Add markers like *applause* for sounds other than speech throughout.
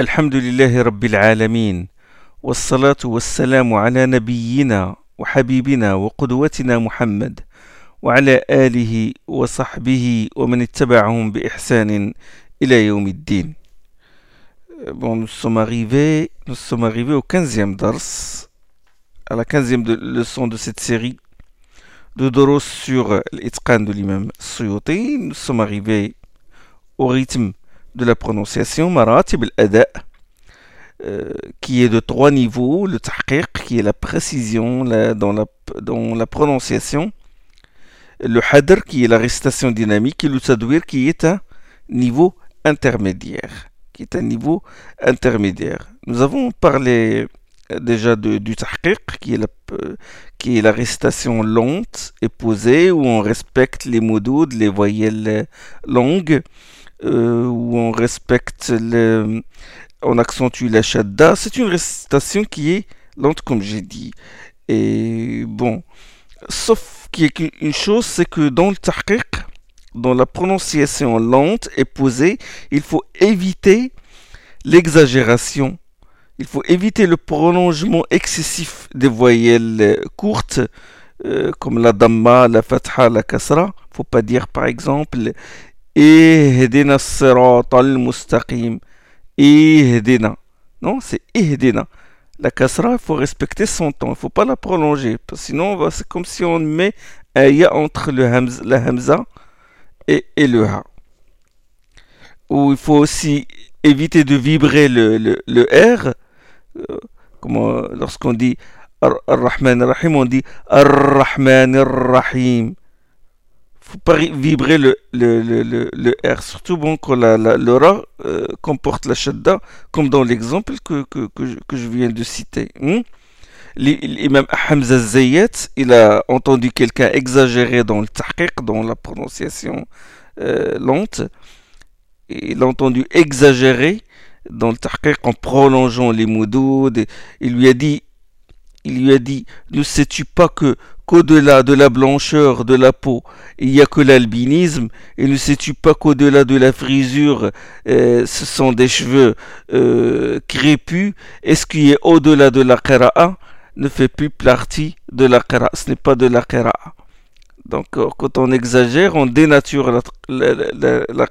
الحمد لله رب العالمين والصلاة والسلام على نبينا وحبيبنا وقدوتنا محمد وعلى آله وصحبه ومن اتبعهم بإحسان إلى يوم الدين Bon, nous sommes arrivés, nous sommes arrivés au 15e dars, à la 15e de, leçon de cette série de Doros sur l'Itqan de l'imam Suyuti. Nous sommes arrivés au rythme de la prononciation, Maratib al-Ada, euh, qui est de trois niveaux, le tahqiq, qui est la précision dans, la, dans la prononciation, le hadr, qui est la récitation dynamique, et le tadwir, qui est un niveau intermédiaire qui est un niveau intermédiaire. Nous avons parlé déjà de, du tahqiq, qui est, la, qui la récitation lente et posée, où on respecte les mots les voyelles longues, euh, où on respecte, on accentue la shadda. C'est une récitation qui est lente, comme j'ai dit. Et bon, sauf qu'il y a une chose, c'est que dans le tahqiq, dans la prononciation lente et posée, il faut éviter l'exagération. Il faut éviter le prolongement excessif des voyelles courtes, euh, comme la damma, la fatha, la kasra. Faut pas dire par exemple Ihdina sirat al-mustaqim. Ihdina. Non, c'est Ihdina. La kasra, il faut respecter son temps. Il ne faut pas la prolonger. Sinon, c'est comme si on met un ya entre le hamza, et, et le ha. Ou il faut aussi éviter de vibrer le, le, le R. Euh, lorsqu'on dit Ar-Rahman Ar-Rahim, on dit Ar-Rahman Ar-Rahim. Faut pas vibrer le, le, le, le, R, surtout bon, quand la, la, le euh, comporte la Shadda, comme dans l'exemple que, que, que, je, que, je, viens de citer. Hmm? L'imam Hamza Zayyat, il a entendu quelqu'un exagérer dans le tahqiq, dans la prononciation euh, lente. Il a entendu exagérer dans le tahqiq en prolongeant les mots Il lui a dit, il lui a dit, ne sais-tu pas que qu'au-delà de la blancheur de la peau, il n'y a que l'albinisme, et ne sais-tu pas qu'au-delà de la frisure, euh, ce sont des cheveux euh, crépus, et ce qui est au-delà de la qira'a? Ne fait plus partie de la qira'a, ce n'est pas de la qira'a. Donc euh, quand on exagère, on dénature la, la,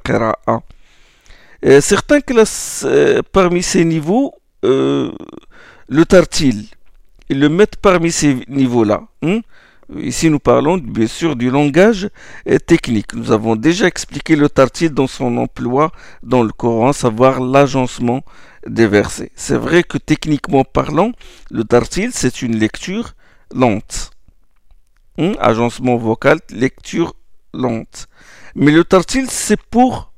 la, certains classent parmi ces niveaux le tartil. Ils le mettent parmi ces niveaux-là. Hein. Ici, nous parlons bien sûr du langage technique. Nous avons déjà expliqué le tartil dans son emploi dans le Coran, savoir l'agencement des versets. C'est vrai que techniquement parlant, le tartil, c'est une lecture lente. Hein? Agencement vocal, lecture lente. Mais le tartil, c'est pour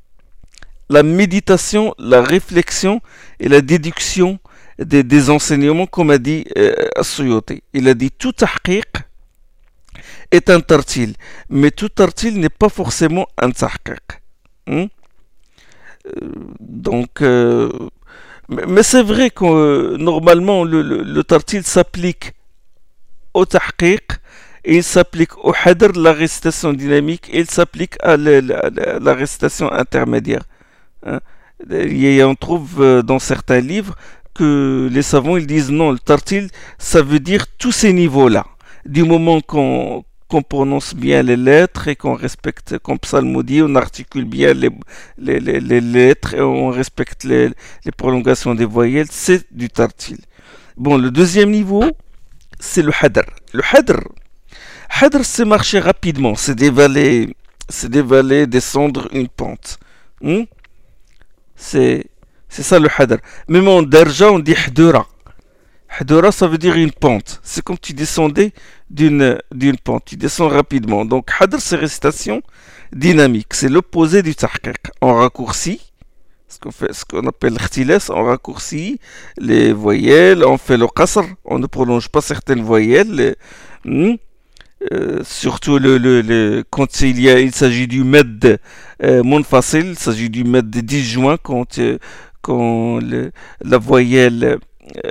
la méditation, la réflexion et la déduction des, enseignements, comme a dit euh. Il a dit tout tahqiq est un tartil, mais tout tartil n'est pas forcément un tahqiq. Hein? Donc, euh, mais c'est vrai que euh, normalement le, le, tartil s'applique au tahqiq et il s'applique au hadr, la récitation dynamique, et il s'applique à la, récitation intermédiaire. Hein? Et on trouve euh, dans certains livres que les savants ils disent non, le tartil, ça veut dire tous ces niveaux-là. Du moment qu'on qu prononce bien les lettres et qu'on respecte, comme psalmodie, on articule bien les, les, les, les, lettres et on respecte les, prolongations des voyelles, c'est du tartil. Bon, le deuxième niveau, c'est le hadr. Le hadr, hadr c'est marcher rapidement, c'est dévaler, c'est dévaler, descendre une pente. Hmm? C'est, ça le hadr. Même en derja, on dit hadura. Hadura, ça veut dire une pente. C'est comme tu descendais d'une, pente. Tu descends rapidement. Donc, hadr, c'est récitation dynamique. C'est l'opposé du tahqiq. On raccourcit, ce qu'on, qu'on appelle l'khtilas, on raccourcit les voyelles, on fait le qasr, on ne prolonge pas certaines voyelles. Les, hmm, euh, surtout le, le, quand il, y a, il s'agit du med euh, munfasil, il s'agit du med disjoint quand, euh, quand la voyelle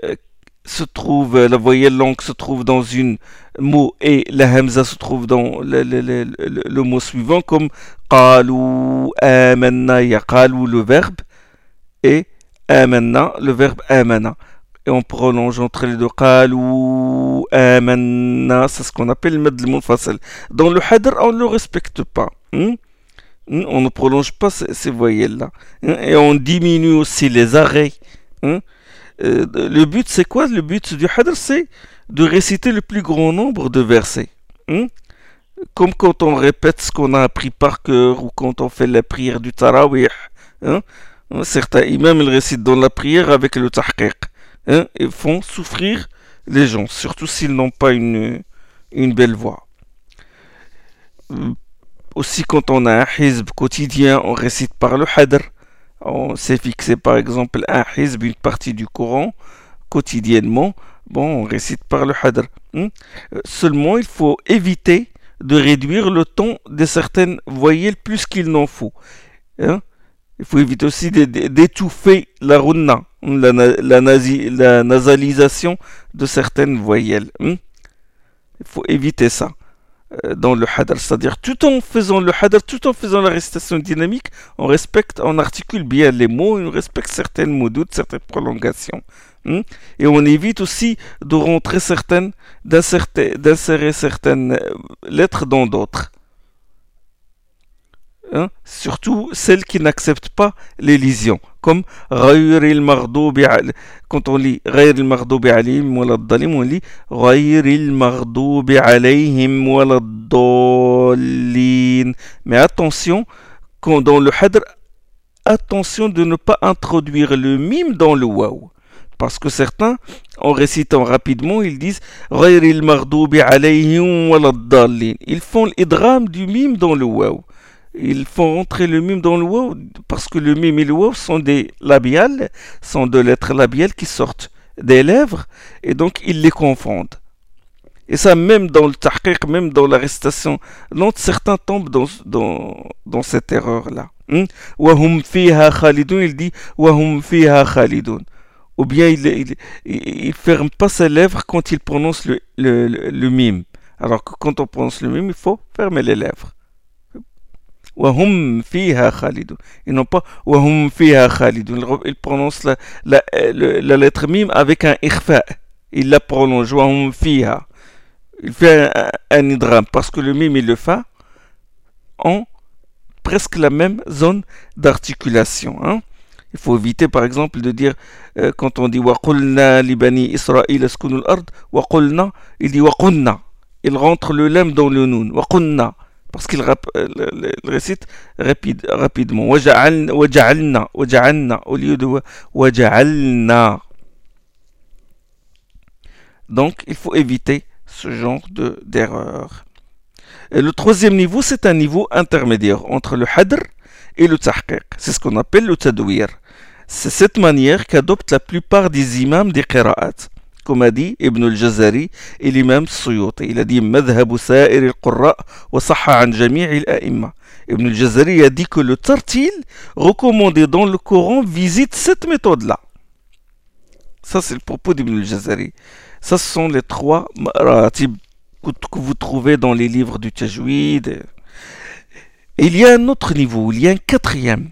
euh, se trouve, la voyelle longue se trouve dans une mot et la hamza se trouve dans le, le, le, le mot suivant comme qalu amanna ya qalu le verbe et amana, le verbe amana. Et on prolonge entre les deux. Qalou, amana, c'est ce qu'on appelle le mad al Dans le hadr, on ne le respecte pas. Hmm? Hmm? On ne prolonge pas ces, voyelles-là. Hmm? Et on diminue aussi les arrêts. Euh, le but, c'est quoi? Le but du hadr, c'est de réciter le plus grand nombre de versets. Comme quand on répète ce qu'on a appris par cœur ou quand on fait la prière du tarawih. Certains imams, ils récitent dans la prière avec le tahqiq. Hein, font souffrir les gens, surtout s'ils n'ont pas une, une belle voix. Euh, aussi, quand on a un hizb quotidien, on récite par le hadr. On s'est fixé par exemple un hizb, une partie du Coran, quotidiennement. Bon, on récite par le hadr. Hein. Seulement, il faut éviter de réduire le ton de certaines voyelles plus qu'il n'en faut. Hein. Il faut éviter aussi d'étouffer la runna, la, la, nasalisation de certaines voyelles. Il faut éviter ça dans le hadr, c'est-à-dire tout en faisant le hadr, tout en faisant la récitation dynamique, on respecte, on articule bien les mots, on respecte certaines mots certaines prolongations. Hmm. Et on évite aussi de rentrer certaines, d'insérer certaines euh, lettres dans d'autres. Hein, surtout celles qui n'acceptent pas l'élision, comme quand on lit on lit mais attention quand dans le hadr attention de ne pas introduire le mime dans le waw. Parce que certains en récitant rapidement ils disent ils font l'idram du mime dans le waw ils font entrer le mime dans le waw parce que le mime et le waw sont des labiales, sont deux lettres labiales qui sortent des lèvres et donc ils les confondent. Et ça, même dans le tahqiq, même dans la récitation, certains tombent dans, dans, dans cette erreur-là. Hmm? Wahum fiha khalidun, il dit Wahum fiha khalidun. Ou bien il, il, ferme pas ses lèvres quand il prononce le, le, le mime. Alors que quand on prononce le mime, il faut fermer les lèvres. Wahum fiha khalidun. Et non pas Wahum fiha khalidun. Il prononce la, la, la, lettre mime avec un irfa. Il la prolonge. Wahum fiha. Il fait un, un idram parce que le mime et le fa ont presque la même zone d'articulation. Hein. Il faut éviter par exemple de dire euh, quand on dit Waqulna libani Israël askunul ard, Waqulna, il dit Waqunna. Il rentre le lem dans le noun. Waqunna parce qu'il euh, récite rapide, rapidement. Au lieu de. Donc, il faut éviter ce genre d'erreur. le troisième niveau, c'est un niveau intermédiaire entre le hadr et le tahqiq. C'est ce qu'on appelle le tadwir. C'est cette manière qu'adoptent la plupart des imams des qira'at l'imam Suyuti. Il a dit Madhhabu sa'ir al-qurra wa sahha an jami' al-a'imma. Ibn al-Jazari a dit que le tartil recommandé dans le Coran visite cette méthode-là. Ça, c'est le propos d'Ibn al-Jazari. Ça, ce sont les trois maratib que vous trouvez dans les livres du Tajwid. Il y a un autre niveau, il y a un quatrième.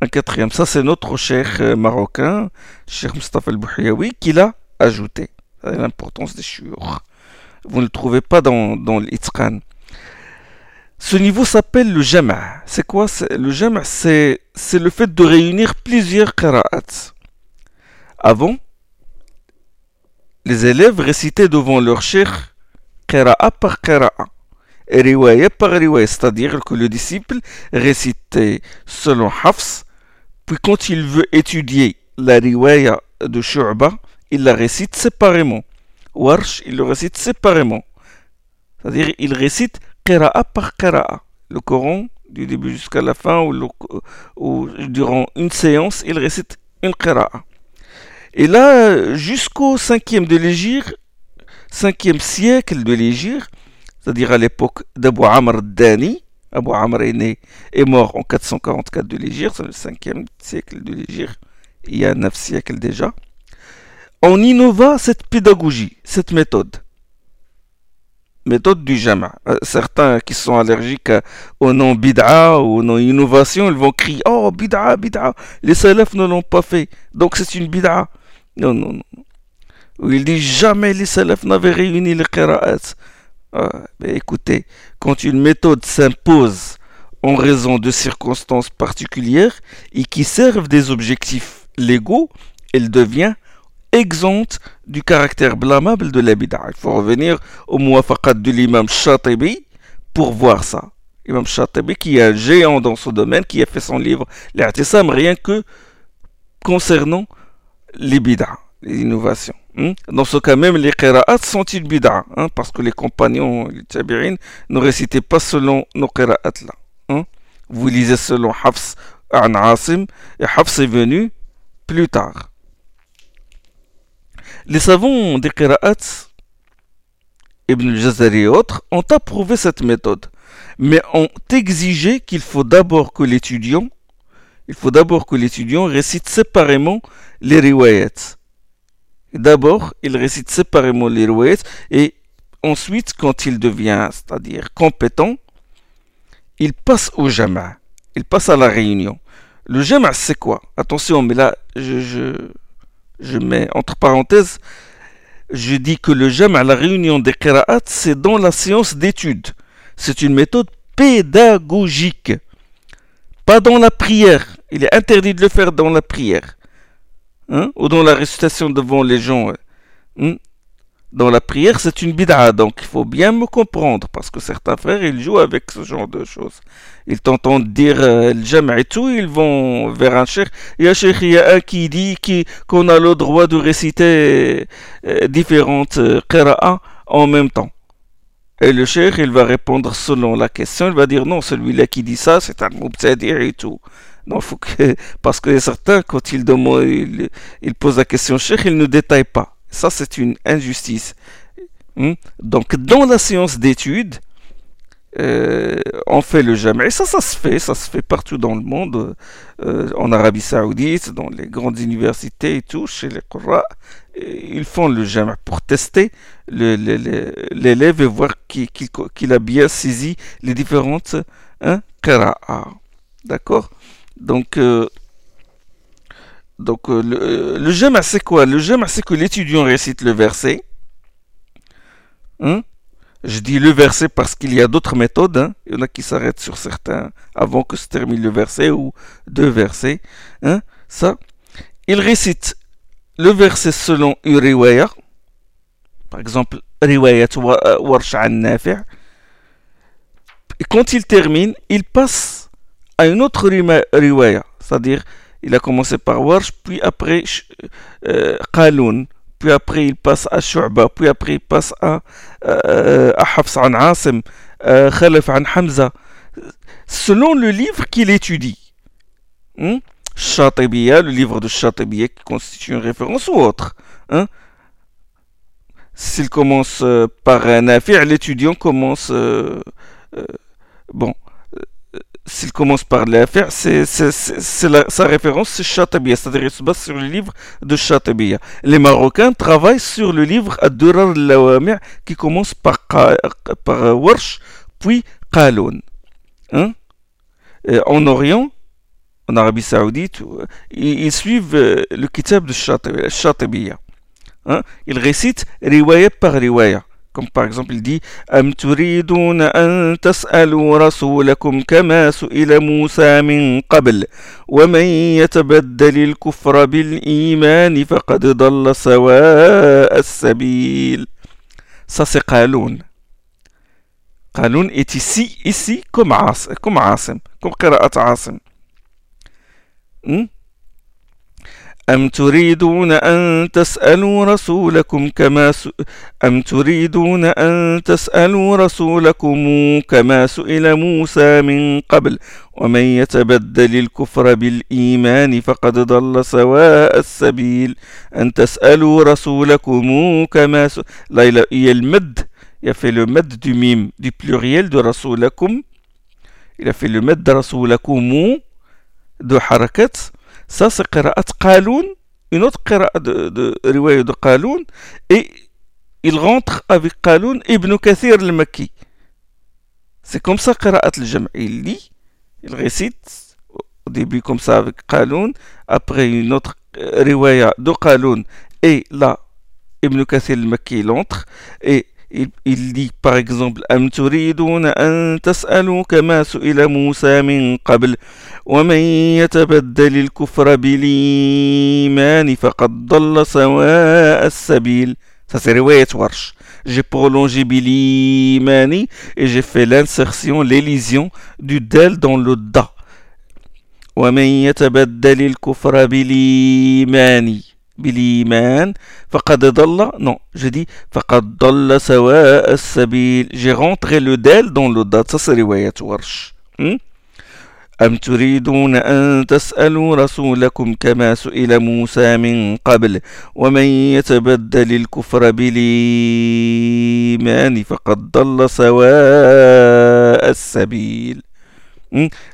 Un quatrième, ça c'est notre cher marocain, Cheikh Mustafa al-Bouhiyawi, qui l'a ajouté. L'importance des shur. Vous ne le trouvez pas dans, dans. Ce niveau s'appelle le jama'. C'est quoi Le jama' c'est le fait de réunir plusieurs qira'at. Avant, les élèves récitaient devant leur cher qira'a par qira'a et riwaya par riwaya, c'est-à-dire que le disciple récitait selon Hafs, puis quand il veut étudier la riwaya de Shu'ba, il la récite séparément. Warsh, il le récite séparément. C'est-à-dire, il récite qira'a par qira'a. Le Coran, du début jusqu'à la fin, ou, durant une séance, il récite une qira'a. Et là, jusqu'au 5e de l'Égypte, 5e siècle de l'Égypte, c'est-à-dire à, l'époque d'Abu Amr Dani, Abu Amr est, né, est mort en 444 de l'Égypte, c'est le 5e siècle de l'Égypte, il y a 9 siècles déjà on innova cette pédagogie, cette méthode. méthode du jama. Euh, certains qui sont allergiques au nom bid'a ou au nom innovation, ils vont crier Oh, bid'a, bid'a. Les salafs ne l'ont pas fait, donc c'est une bid'a. Non, non, non. Il dit jamais les salafs n'avaient réuni les qira'at. Ah, écoutez, quand une méthode s'impose en raison de circonstances particulières et qui servent des objectifs légaux, elle devient exempte du caractère blâmable de la bid'a. Il faut revenir au muwafaqat de l'imam Shatibi pour voir ça. L'imam Shatibi qui est un géant dans ce domaine, qui a fait son livre L'Artisam rien que concernant les bid'a, les innovations. Hmm? Dans ce cas même, les qira'at sont-ils bid'a hein, Parce que les compagnons, les tabi'in, ne récitaient pas selon nos qira'at là. Hein? Vous lisez selon Hafs an Asim, et Hafs est venu plus tard. Les savants des Qira'at, Ibn al-Jazari et autres, ont approuvé cette méthode, mais ont exigé qu'il faut d'abord que l'étudiant il faut d'abord que l'étudiant récite séparément les riwayats. D'abord, il récite séparément les riwayats et ensuite, quand il devient, c'est-à-dire compétent, il passe au jama', il passe à la réunion. Le jama' c'est quoi? Attention, mais là, je, je mets entre parenthèses, je dis que le jam à la réunion des qira'at, c'est dans la séance d'étude. C'est une méthode pédagogique. Pas dans la prière. Il est interdit de le faire dans la prière. Hein? Ou dans la récitation devant les gens. Hein? Dans la prière, c'est une bid'a. Donc il faut bien me comprendre parce que certains frères, ils jouent avec ce genre de choses. Ils t'entendent dire euh, et tout, ils vont vers un cheikh. Il y a cheikh, il y a un qui dit qu'on a le droit de réciter euh, différentes euh, qira'a en même temps. Et le cheikh, il va répondre selon la question. Il va dire non, celui-là qui dit ça, c'est un mubtadir et tout. Non, faut que, *laughs* parce que certains, quand ils, demandent, ils, ils posent la question cheikh, ils ne détaillent pas. Ça, c'est une injustice. Hmm? Donc, dans la séance d'études, euh, on fait le jamais. Et ça, ça se fait, ça se fait partout dans le monde, euh, en Arabie Saoudite, dans les grandes universités et tout, chez les Qurra. Ils font le jamais pour tester l'élève et voir qu'il a bien saisi les différentes hein, D'accord? Donc, euh, donc euh, le, euh, le c'est quoi? Le jama c'est que l'étudiant récite le verset. Hein? Je dis le verset parce qu'il y a d'autres méthodes. Hein? Il y en a qui s'arrêtent sur certains avant que se termine le verset ou deux versets. Hein? Ça, il récite le verset selon une riwaya. Par exemple, riwayat euh. Et quand il termine, il passe à une autre riwaya, c'est-à-dire il a commencé par Warsh, puis après euh, puis après il passe à Shu'ba, puis après il passe à, euh, Hafs an Asim, euh, Khalif an Hamza, selon le livre qu'il étudie. Hmm? le livre de Shatibiya qui constitue une référence ou autre. Hein? S'il commence euh, par affaire, l'étudiant commence. Euh, euh, bon, s'il commence par l'affaire, c'est, sa référence, c'est Chatabiya, c'est-à-dire il se base sur le livre de Chatabiya. Les Marocains travaillent sur le livre Ad-Durar al qui commence par, par Warsh, puis Qaloun. Hein? En Orient, en Arabie Saoudite, ils, suivent euh, le kitab de Chatabiya. Hein? Ils récitent riwayat par riwayat. Comme par il dit أم تريدون أن تسألوا رسولكم كما سئل موسى من قبل ومن يتبدل الكفر بالإيمان فقد ضل سواء السبيل Ça c'est Qaloun. Qaloun est ici, ici comme Asim, comme Qira'at Asim. Hmm? أم تريدون أن تسألوا رسولكم كما س... أم تريدون أن تسألوا رسولكم كما سئل موسى من قبل؟ ومن يتبدل الكفر بالإيمان فقد ضل سواء السبيل. أن تسألوا رسولكم كما س... لا med il a fait le med du mime du de رسولكم il a رسولكم de harakat. Ça, c'est Qira'at Qaloun, une autre Qira'at de, de de Qaloun, et il rentre avec Qaloun ibn Kathir al-Makki. C'est comme ça qira'at al-jam'. Il lit, il récite au début comme ça avec Qaloun, après une autre euh, riwaya de Qaloun, et là, Ibn Kathir al-Makki, il entre, et il, dit par exemple أم تريدون أن تسألوا كما سئل موسى من قبل ومن يتبدل الكفر بالإيمان فقد ضل سواء السبيل Ça رواية ورش J'ai prolongé bilimani et j'ai fait l'insertion, l'élision du del dans le da. ومن يتبدل الكفر بالإيمان بالإيمان فقد ضل non je فقد ضل سواء السبيل. Rentré le del dans le date ça c'est رواية ورش? أم تريدون أن تسألوا رسولكم كما سئل موسى من قبل ومن يتبدل الكفر بالإيمان فقد ضل سواء السبيل.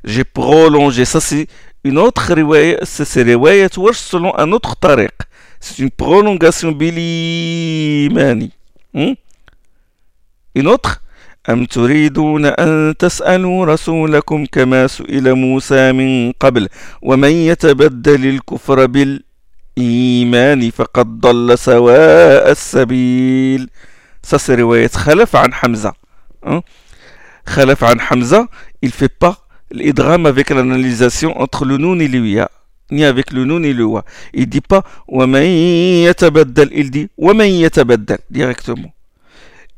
J'ai prolongé. Ça c'est une autre riwaya c'est riwayat ورش selon un autre tariq c'est une prolongation bilimani. Hmm? Une autre أم تريدون أن تسألوا رسولكم كما سئل موسى من قبل ومن يتبدل الكفر بالإيمان فقد ضل سواء السبيل Ça رواية خلف عن حمزة? خلف عن حمزة il fait pas l'idgham avec l'analysation entre le noun et le ya ni avec le nun et le wa. Il dit pas il dit directement.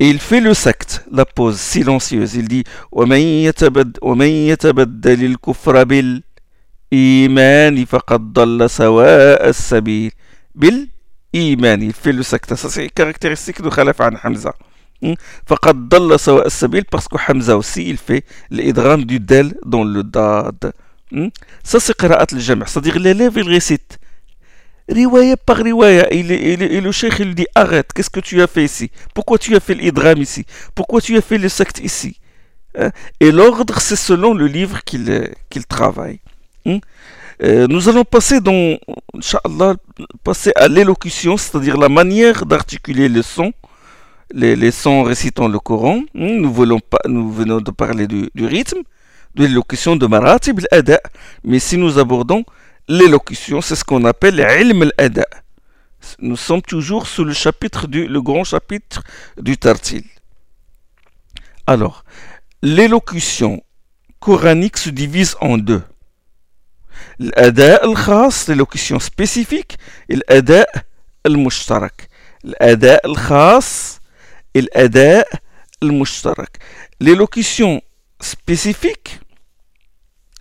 Et il fait le secte, la pause silencieuse. Il dit bil faqad dalla sawa sabil bil iman. Il fait le secte. Ça c'est caractéristique de Khalaf Hmm? Parce que Hamza aussi il fait l'idram du del dans le dad. Hmm? Ça c'est qira'at al-jam', c'est-à-dire l'élève il récite. Riwaya par riwaya et, le cheikh il dit arrête, qu'est-ce que tu as fait ici? Pourquoi tu as fait l'idram ici? Pourquoi tu as fait le sect ici? Hein? Et l'ordre c'est selon le livre qu'il travaille. Hmm? Euh, nous allons passer dans, passer à l'élocution, c'est-à-dire la manière d'articuler le son les, les, sons récitant le Coran. Pas, nous venons de parler du, du rythme de l'élocution de Maratib al-Ada. Mais si nous abordons l'élocution, c'est ce qu'on appelle l'ilm al-Ada. Nous sommes toujours sous le chapitre du, le grand chapitre du Tartil. Alors, l'élocution coranique se divise en deux. L'ada al-khas, l'élocution spécifique, et l'ada al-mushtarak. L'ada al-khas l'ada al-mushtarak. L'élocution spécifique,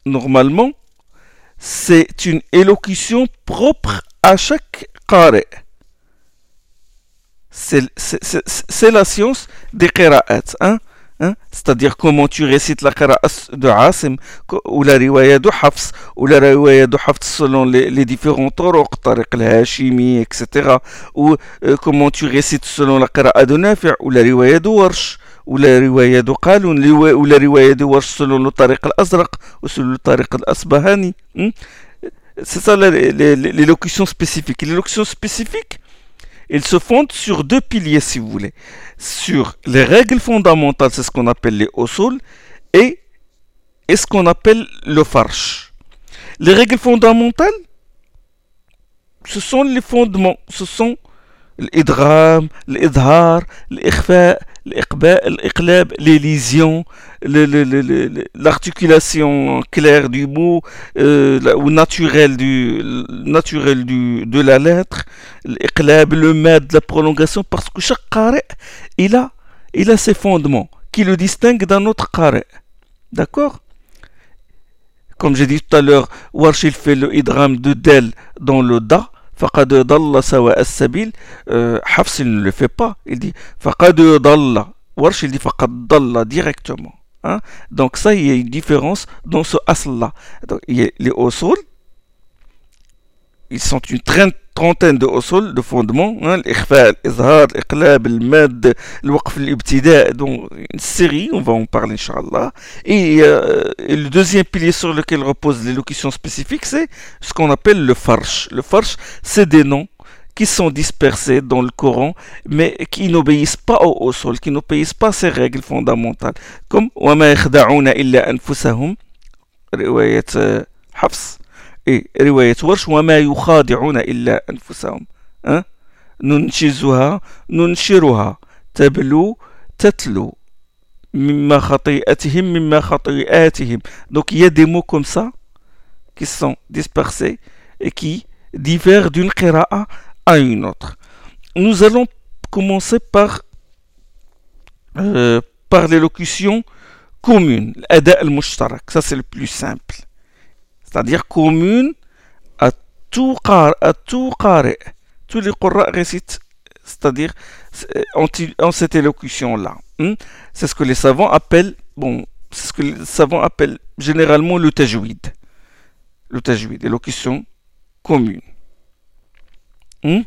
normalement, c'est une élocution propre à chaque qari. C'est la science des qira'at. Hein? Hein? C'est-à-dire comment tu récites la qira'a de Asim, ou la riwaya de Hafs, ou la riwaya de Hafs selon les, les différents toroq, tariq al-Hashimi, etc. Ou euh, comment tu récites selon la qira'a de Nafi' ou la riwaya de Warsh. ولا رواية قالون ولا رواية ورش selon le طريق الأزرق ou selon le طريق الأصبهاني c'est ça l'élocution spécifique l'élocution spécifique il se fonde sur deux piliers si vous voulez. Sur les règles fondamentales c'est ce qu'on appelle les usul et, ce qu'on appelle le farsh. Les règles fondamentales ce sont les fondements ce sont l'idram, l'idhar, l'ikhfa, l'iqlab, les lésions, l'articulation claire du mot euh, ou naturelle du, naturel du, de la lettre, l'iqlab, le mad, la prolongation, parce que chaque qari, il a, il a ses fondements qui le distinguent d'un autre qari. D'accord? Comme j'ai dit tout à l'heure, Warsh il fait le idram de del dans le da, Faqad dalla sawa as-sabil. Hafs, il ne le fait pas. Il dit Faqad dalla. Warsh, il dit Faqad directement. Hein? Donc, ça, il y a une différence dans ce asl-là. Donc, les osul, ils sont une traîne trentaine de usul de fondements hein, l'Ikhfa, l'Izhar, l'Iqlab, le l'Waqf, l'Ibtida donc une série, on va en parler Inch'Allah et, euh, et, le deuxième pilier sur lequel repose l'élocution spécifique c'est ce qu'on appelle le farsh le farsh c'est des noms qui sont dispersés dans le Coran, mais qui n'obéissent pas au, sol, qui n'obéissent pas à ces règles fondamentales. Comme وَمَا يَخْدَعُونَ إِلَّا أَنفُسَهُمْ رواية حفص et رواية ورش وما يخادعون إلا أنفسهم hein? ننشزها ننشرها تبلو تتلو مما خطيئتهم مما خطيئاتهم donc il y a des mots comme ça qui sont dispersés et qui diffèrent d'une qira'a à une autre. Nous allons commencer par, euh, par l'élocution commune, l'ada al-mushtarak. Ça, c'est le plus simple. C'est-à-dire commune à tout à tout Tous les qurra récitent, c'est-à-dire en, en, cette élocution-là. Hmm? C'est ce que les savants appellent, c'est ce que les savants appellent généralement le tajwid le tajwid, l'élocution commune. Hmm?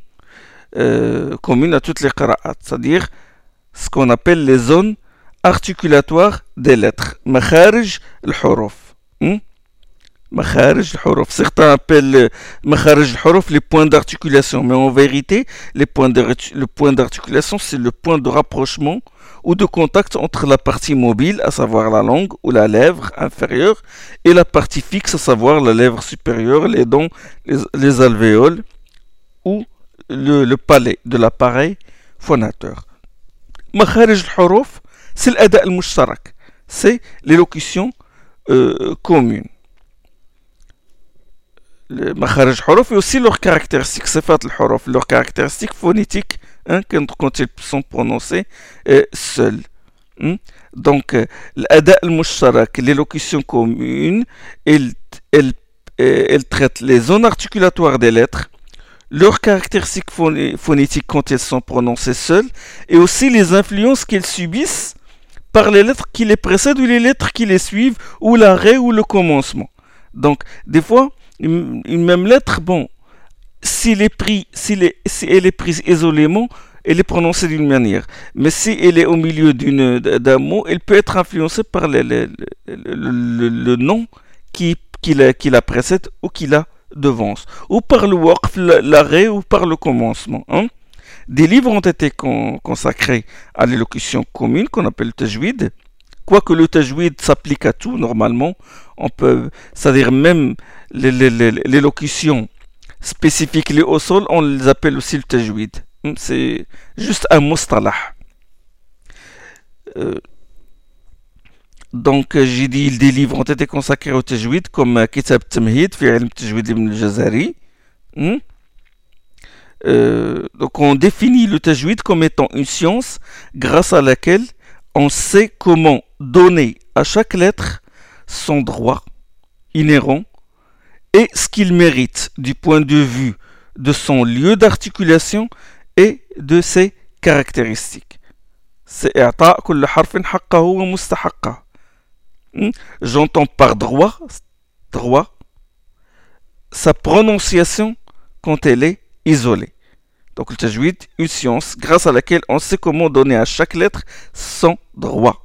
Euh, commune à toutes les qira'at, c'est-à-dire ce qu'on appelle les zones articulatoires des lettres. Makharij al-huruf. Hmm? Certains appellent les points d'articulation, mais en vérité, le point d'articulation, c'est le point de rapprochement ou de contact entre la partie mobile, à savoir la langue ou la lèvre inférieure, et la partie fixe, à savoir la lèvre supérieure, les dents, les, alvéoles ou le, palais de l'appareil phonateur. Al-huruf, c'est l'ada al-mushtarak, c'est l'élocution euh, commune. Le makharij et aussi leurs caractéristiques, c'est al-huruf, leurs caractéristiques phonétiques hein, quand, ils sont prononcés euh, seuls. Hein. Donc, euh, l'ada al-mushtarak, l'élocution commune, elle, elle, euh, elle, traite les zones articulatoires des lettres, leurs caractéristiques phonétiques quand elles sont prononcées seules, et aussi les influences qu'elles subissent par les lettres qui les précèdent ou les lettres qui les suivent, ou l'arrêt ou le commencement. Donc, des fois, une même lettre, bon, s'il est pris, est, si elle est prise isolément, elle est prononcée d'une manière. Mais si elle est au milieu d'un mot, elle peut être influencée par le, le, nom qui, qui, la, qui, la, précède ou qui la devance. Ou par le waqf, l'arrêt, ou par le commencement. Hein. Des livres ont été consacrés à l'élocution commune qu'on appelle le tajwid. Quoique le tajwid s'applique à tout normalement, on peut, c'est-à-dire même l'élocution spécifiques liés au sol, on les appelle aussi le tajwid. Hmm, c'est juste un mustalah. Euh, donc j'ai dit des livres ont été consacrés au tajwid comme euh, Kitab Tamhid fi tajwid ibn al-Jazari. Hmm. Euh, donc on définit le tajwid comme étant une science grâce à laquelle on sait comment donner à chaque lettre son droit inhérent et ce qu'il mérite du point de vue de son lieu d'articulation et de ses caractéristiques. C'est hmm? J'entends par droit, droit, sa prononciation quand elle est isolée. Donc le tajwid, une science grâce à laquelle on sait comment donner à chaque lettre son droit,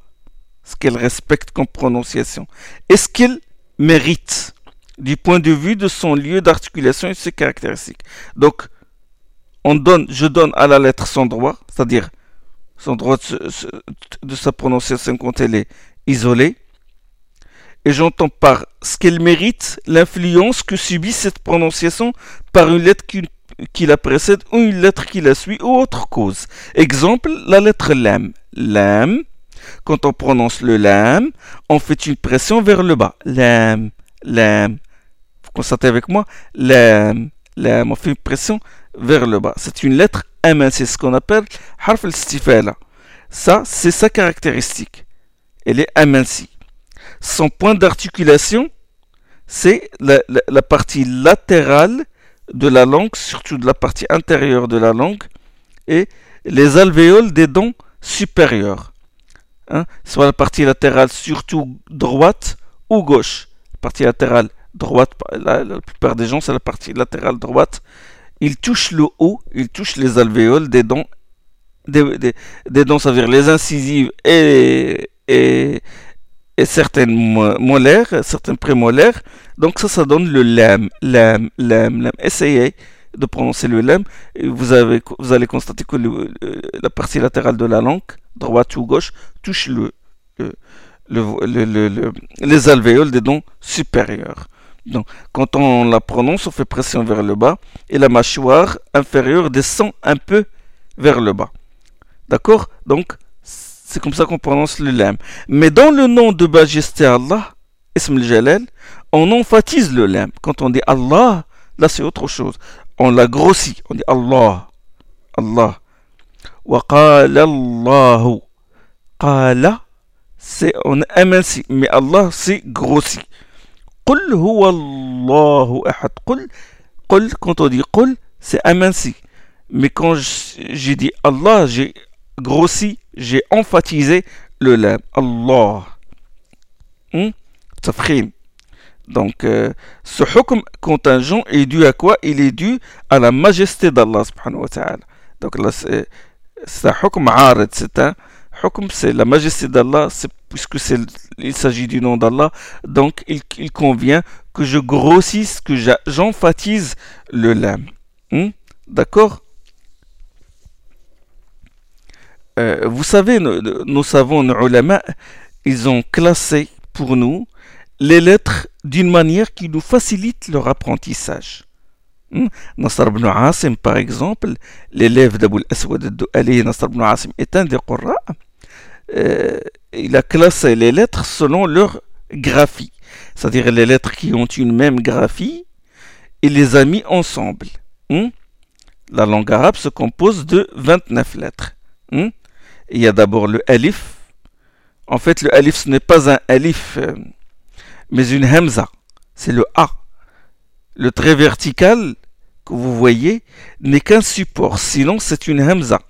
ce qu'elle respecte comme prononciation, et ce qu'elle mérite du point de vue de son lieu d'articulation et ses caractéristiques? Donc, on donne, je donne à la lettre son droit, c'est-à-dire son droit de, sa prononciation quand elle est isolée, et j'entends par ce qu'elle mérite l'influence que subit cette prononciation par une lettre qui, la précède ou une lettre qui la suit ou autre cause. Exemple, la lettre lam. Lam, quand on prononce le lam, on fait une pression vers le bas. Lam, lam, constatez avec moi, la, la, on fait une pression vers le bas. C'est une lettre c'est ce qu'on appelle harf al Ça, c'est sa caractéristique. Elle est amincie. Son point d'articulation, c'est la, partie latérale de la langue, surtout de la partie intérieure de la langue, et les alvéoles des dents supérieures. Hein, soit la partie latérale, surtout droite ou gauche. partie latérale droite, la, plupart des gens, c'est la partie latérale droite. Il touche le haut, il touche les alvéoles des dents, des, dents, ça veut dire les incisives et, et certaines molaires, certains prémolaires. Donc ça, ça donne le lam, lam, lam, lam. Essayez de prononcer le lem, vous, avez, vous allez constater que la partie latérale de la langue, droite ou gauche, touche le, le, les alvéoles des dents supérieurs. Donc, quand on la prononce, on fait pression vers le bas et la mâchoire inférieure descend un peu vers le bas. D'accord? Donc, c'est comme ça qu'on prononce le lem. Mais dans le nom de majesté Allah, Ism al-Jalal, on emphatise le lem. Quand on dit Allah, là c'est autre chose. On la grossit. On dit Allah. Allah. Wa qala Allahu. Qala, c'est on amincit. Mais Allah, c'est grossi. Qul huwa Allahu ahad. Qul, qul, quand on dit qul, c'est aminci. Mais quand j'ai dit Allah, j'ai grossi, j'ai emphatisé le lam. Allah. Hmm? Donc, euh, ce hukm contingent est dû à quoi? Il est dû à la majesté d'Allah. Donc c'est un hukm arid, c'est un c'est la majesté d'Allah, puisque il s'agit du nom d'Allah, donc il, convient que je grossisse, que j'emphatise le lam. Hmm? D'accord? Euh, Vous savez, nous, nous savons, nos ulama, ils ont classé pour nous les lettres d'une manière qui nous facilite leur apprentissage. Hmm? Nasr ibn Asim, par exemple, l'élève d'Abu al-Aswad al-Du'ali, Nasr ibn Asim, est un des Qurra. Euh, il a classé les lettres selon leur graphie, c'est-à-dire les lettres qui ont une même graphie, il les a mis ensemble. Hmm? La langue arabe se compose de 29 lettres. Hmm? Il y a d'abord le alif. En fait, le alif, ce n'est pas un alif. Euh, mais une hamza, c'est le A. Le trait vertical que vous voyez n'est qu'un support, sinon c'est une hamza.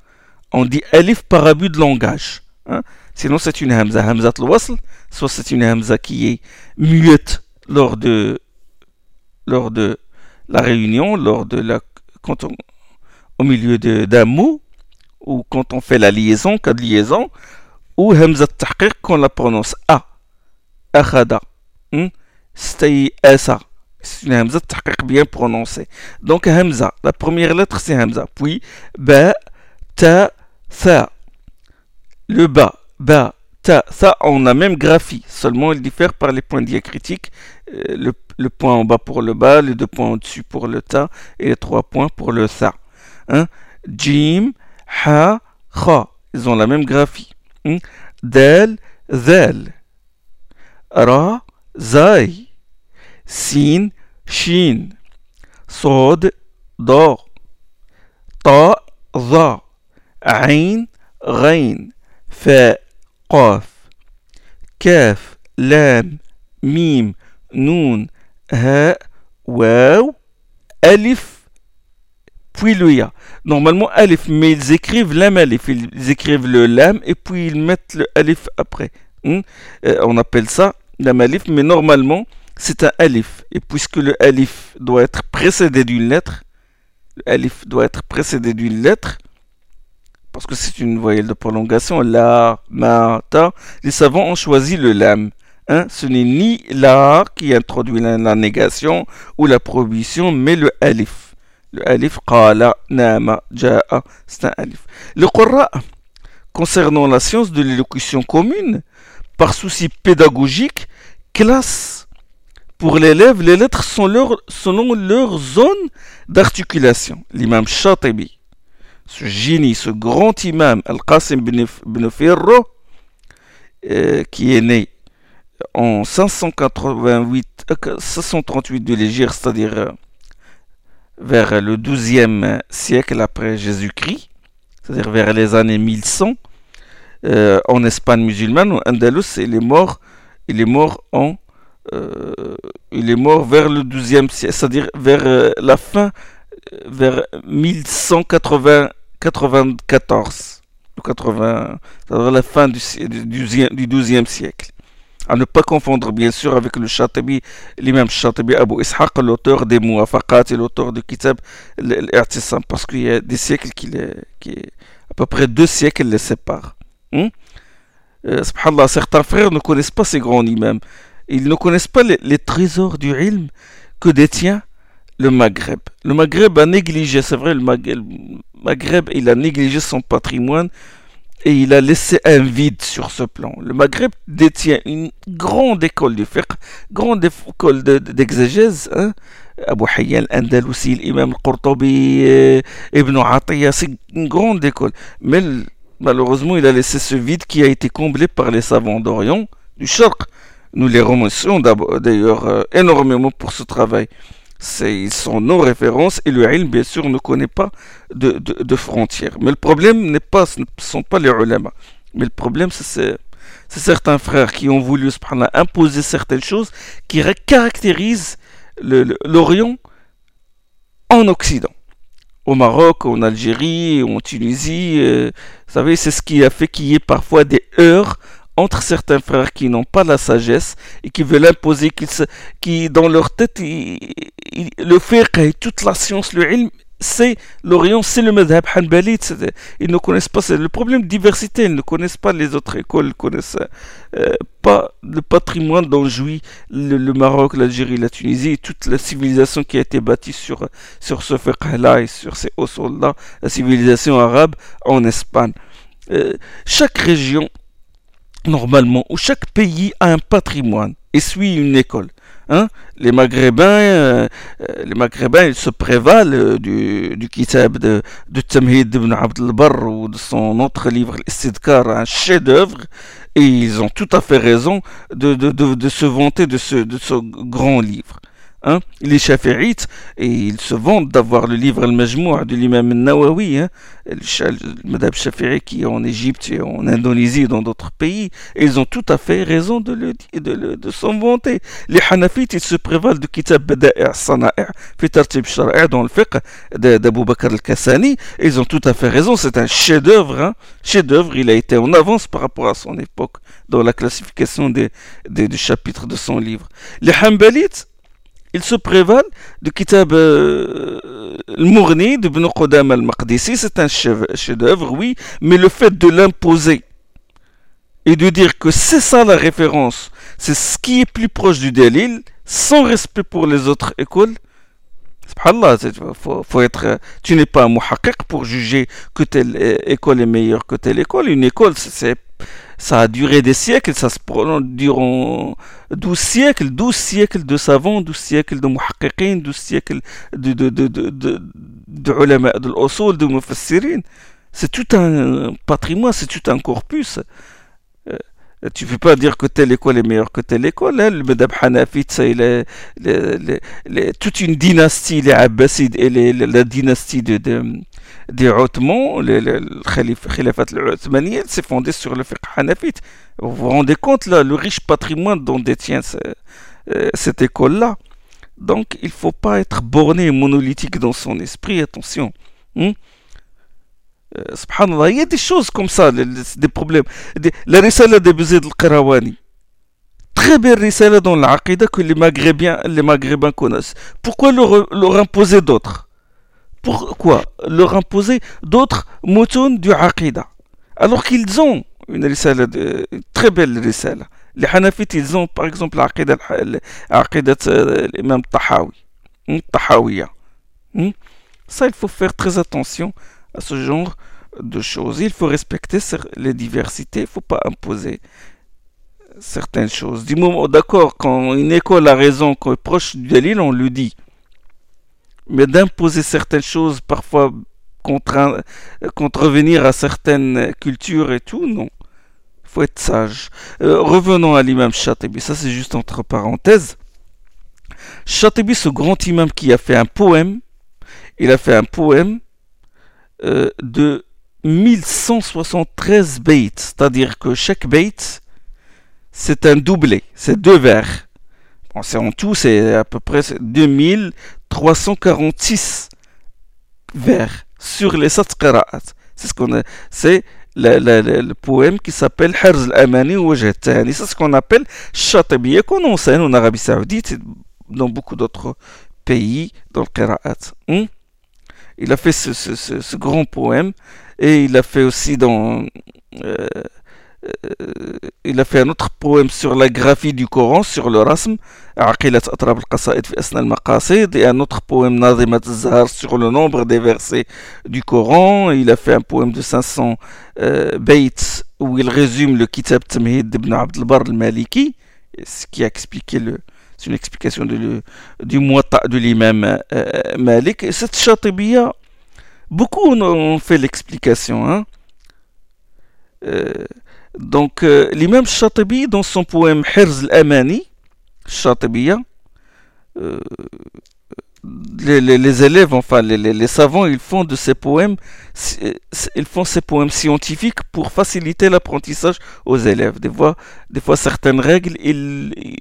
On dit alif par abus de langage. Hein. Sinon c'est une hamza. Hamza wasl, soit c'est une hamza qui est muette lors de, la réunion, lors de la, quand au milieu d'un mot, ou quand on fait la liaison, cas de liaison, ou hamza tahqiq qu'on la prononce A. Akhada. Hmm? C'est une hamza de bien prononcée. Donc hamza, la première lettre c'est hamza. Puis ba, ta, tha. Le ba, ba, ta, tha, on a même graphie. Seulement il diffère par les points diacritiques. Euh, le, le, point en bas pour le ba, les deux points au-dessus pour le ta et les trois points pour le tha. Hein? Jim, ha, kha. Ils ont la même graphie. Del, zel. Ra, زاي سين شين صاد ضاء طاء ظاء عين غين فاء قاف كاف لام ميم نون هاء واو ألف puis le ya. Normalement alif, mais ils écrivent l'am alif, ils écrivent le lam et puis ils mettent le alif après. Hmm? Euh, on appelle ça la alif, mais normalement, c'est un alif. Et puisque le alif doit être précédé d'une lettre, le alif doit être précédé d'une lettre, parce que c'est une voyelle de prolongation, la, ma, ta, les savants ont choisi le lam. Hein? Ce n'est ni la qui introduit la, négation ou la prohibition, mais le alif. Le alif, qala, ja'a, c'est alif. Le Qurra, concernant la science de l'élocution commune, par souci pédagogique, classe pour l'élève les lettres selon leur zone d'articulation. L'imam Shatibi, ce génie, ce grand imam, Al-Qasim ibn Firro, euh, qui est né en 588, 538 euh, de l'Égypte, c'est-à-dire euh, vers le 12e siècle après Jésus-Christ, c'est-à-dire vers les années 1100, euh, en Espagne musulmane, au Andalus, il est mort, il est mort en, euh, il est mort vers le 12e siècle, c'est-à-dire vers euh, la fin, vers 1194, 80, c'est-à-dire la fin du, du, du 12e siècle. À ne pas confondre bien sûr avec le Chatibi, l'imam Chatibi Abu Ishaq, l'auteur des Muwafaqat et l'auteur du Kitab l'Artisan, parce qu'il y a des siècles qui, les, qui, à peu près deux siècles les séparent. Hmm? Euh, certains frères ne connaissent pas ces grands imams. Ils ne connaissent pas les, trésors du ilm que détient le Maghreb. Le Maghreb a négligé, c'est vrai, le Maghreb, il a négligé son patrimoine et il a laissé un vide sur ce plan. Le Maghreb détient une grande école du fiqh, grande école d'exégèse. Hein? Abu Hayyan al-Andalusi, l'imam euh, Ibn Atiyah, c'est une grande école. Mais malheureusement, il a laissé ce vide qui a été comblé par les savants d'Orient, du Sharq. Nous les remercions d'ailleurs euh, énormément pour ce travail. Ils sont nos références et le ilm, bien sûr, ne connaît pas de, frontières. Mais le problème n'est pas, ce ne sont pas les ulama. Mais le problème, c'est certains frères qui ont voulu imposer certaines choses qui caractérisent l'Orient en Occident. Au Maroc, en Algérie, en Tunisie, euh, vous savez, c'est ce qui a fait qu'il y ait parfois des heurts entre certains frères qui n'ont pas la sagesse et qui veulent imposer, qui, qui dans leur tête, le fiqh et toute la science, le ilm, c'est l'Orient, c'est le madhab hanbali. Ils ne connaissent pas, c'est le problème de diversité, ils ne connaissent pas les autres écoles, ils ne connaissent euh, pas le patrimoine dont jouit le, Maroc, l'Algérie, la Tunisie, toute la civilisation qui a été bâtie sur, sur ce fiqh-là et sur ces hauts là la civilisation arabe en Espagne. Euh, chaque région normalement, où chaque pays a un patrimoine et suit une école. Hein? Les Maghrébins, euh, les Maghrébins, ils se prévalent euh, du, du kitab de, de Tamhid ibn Abd al-Barr ou de son autre livre, L'Istidkar, un chef-d'œuvre, et ils ont tout à fait raison de, de, de, de se vanter de ce, de ce grand livre. Hein, les Shafi'ites, et ils se vantent d'avoir le livre Al-Majmou' de l'imam Nawawi, hein, le madame Shafi'i qui est en Égypte et en Indonésie et dans d'autres pays, et ils ont tout à fait raison de, le, de, le, de s'en vanter. Les Hanafites, ils se prévalent du kitab Bada'i' Sana'i' fi tartib shara'i' dans le fiqh d'Abu Bakr al-Kassani, et ils ont tout à fait raison, c'est un chef-d'œuvre, hein, chef-d'œuvre, il a été en avance par rapport à son époque dans la classification des, des, des chapitres de son livre. Les Hanbalites, il se prévalent du Kitab euh, al-Mourni de Ibn Qudam al-Maqdisi. C'est un chef-d'œuvre, oui, mais le fait de l'imposer et de dire que c'est ça la référence, c'est ce qui est plus proche du Dalil, sans respect pour les autres écoles, Subhanallah, faut, être, tu n'es pas un muhakkik pour juger que telle école est meilleure que telle école. Une école, c'est ça a duré des siècles, ça se prolonge durant 12 siècles, 12 siècles de savants, 12 siècles de muhaqqiqin, 12 siècles de, de, de, de, de, de ulama, de l'usul, de mufassirin. C'est tout un patrimoine, c'est tout un corpus. Tu ne peux pas dire que telle école est meilleure que telle école. Hein? Le Madhab Hanafi, c'est toute une dynastie, les Abbasides et la dynastie de, de, des Ottomans, le Khilafat al s'est fondé sur le fiqh hanafite. Vous vous rendez compte, là, le riche patrimoine dont détient euh, cette école-là. Donc, il ne faut pas être borné et monolithique dans son esprit, attention. Hein? Il y a des choses comme ça, des problèmes. La risala de Bezid al-Qirawani. Très belle risala dans l'aqida que les Maghrébins, connaissent. Pourquoi leur, imposer d'autres? Pourquoi leur imposer d'autres moutons du Aqidah alors qu'ils ont une risale, très belle risale. Les Hanafites, ils ont par exemple l'Aqidah euh, l'imam Tahawi, hmm, Tahawiya. Hmm. Ça, il faut faire très attention à ce genre de choses. Il faut respecter les diversités, il ne faut pas imposer certaines choses. Du moment, d'accord, quand une école a raison, quand est proche du Dalil, on le dit. Mais d'imposer certaines choses, parfois contre, contrevenir à certaines cultures et tout, non. Il faut être sage. Euh, revenons à l'imam Shatibi, ça c'est juste entre parenthèses. Shatibi, ce grand imam qui a fait un poème, il a fait un poème euh, de 1173 baits, c'est-à-dire que chaque bait, c'est un doublé, c'est deux vers. Bon, c'est en tout, c'est à peu près 2000 346 vers sur les sept C'est le, poème qui s'appelle Harz al-Amani ou C'est ce qu'on appelle Shatibiya qu'on enseigne en Arabie Saoudite et dans beaucoup d'autres pays dans le Qira'at. Hmm? Il a fait ce, grand poème et il a fait aussi dans euh, euh, il a fait un autre poème sur la graphie du Coran, sur le rasm, et un autre poème sur le nombre des versets du Coran. Il a fait un poème de 500 euh, baits où il résume le Kitab Tamhid d'Ibn Abd al-Bar al-Maliki, ce qui a expliqué le, c'est une explication de du Muatta de l'imam euh, Malik. Et cette Chatibiya, beaucoup ont fait l'explication. Hein. Euh, donc, euh, l'imam Chatibi, dans son poème Hirz al-Amani, Chatibiya, euh, les, élèves, enfin les, savants, ils font de ces poèmes, ils font ces poèmes scientifiques pour faciliter l'apprentissage aux élèves. Des fois, des fois certaines règles, ils,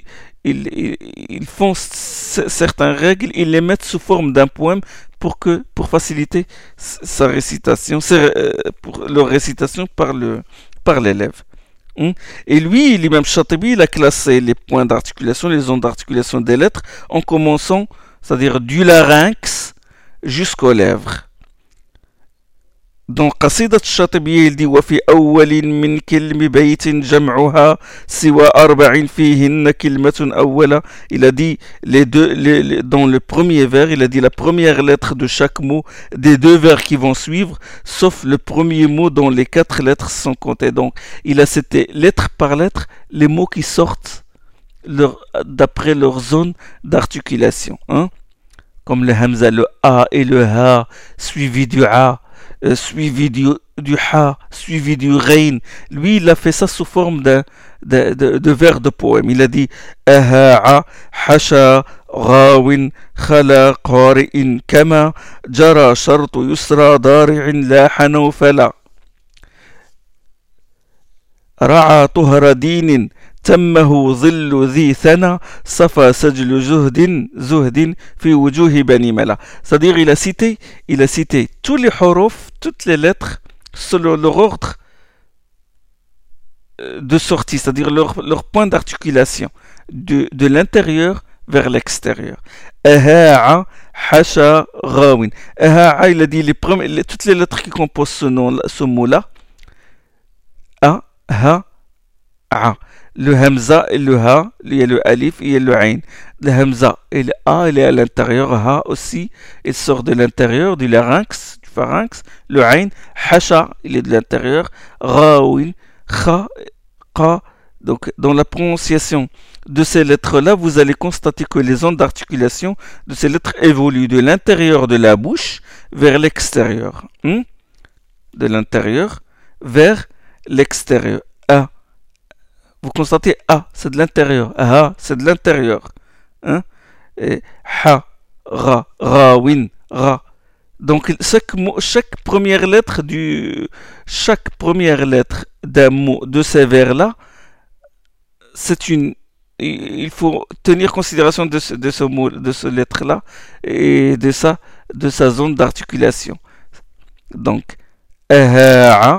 ils, font certaines règles, ils les mettent sous forme d'un poème pour que, pour faciliter sa récitation, euh, pour leur récitation par l'élève. Hmm? Et lui, l'imam Chatibi, il a classé les points d'articulation, les zones d'articulation des lettres en commençant c'est-à-dire du larynx jusqu'aux lèvres. Donc, قصيدة الشاطبية il dit وفي أول من كلم بيت جمعها سوى أربع فيهن كلمة أولى il a dit les deux les, dans le premier vers il a dit la première lettre de chaque mot des deux vers qui vont suivre sauf le premier mot dont les quatre lettres sont comptées donc il a cité lettre par lettre les mots qui sortent d'après leur zone d'articulation. Hein? Comme le hamza, le a et le ha, suivi du a, euh, suivi du, du ha, suivi du rein. Lui, il a fait ça sous forme de, de, de, de vers de poème. Il a dit Aha'a, hasha, غاو خلا قارئ كما جرى شرط يسرى ضارع لاح نوفلا رعى طهر دين تمه ظل ذي ثنى صفى سجل زهد زهد في وجوه بني ملا c'est-à-dire il a cité il a cité tous les huruf toutes les lettres selon leur ordre euh, de sortie c'est-à-dire leur, leur point d'articulation de, de l'intérieur vers l'extérieur Aha'a, Hasha, Rawin. Aha'a, il a dit les premiers, toutes les lettres qui composent ce, nom, ce mot-là. A, Ha, A. le hamza et le ha, il y a le alif et le ain. Le hamza et le a, il est à l'intérieur, ha aussi, il sort de l'intérieur du larynx, du pharynx. Le ain, hasha, il est de l'intérieur, raouin, kha. Donc, dans la prononciation de ces lettres-là, vous allez constater que les ondes d'articulation de ces lettres évoluent de l'intérieur de la bouche vers l'extérieur. Hmm? De l'intérieur vers l'extérieur. Vous constatez A, c'est de l'intérieur. Ha, c'est de l'intérieur. Hein? Et ha, ra, ra, win, ra. Donc chaque, chaque première lettre du chaque première lettre d'un mot de ces vers-là, c'est une il faut tenir considération de ce, de ce mot, de ce lettre-là et de sa, de sa zone d'articulation. Donc, ha,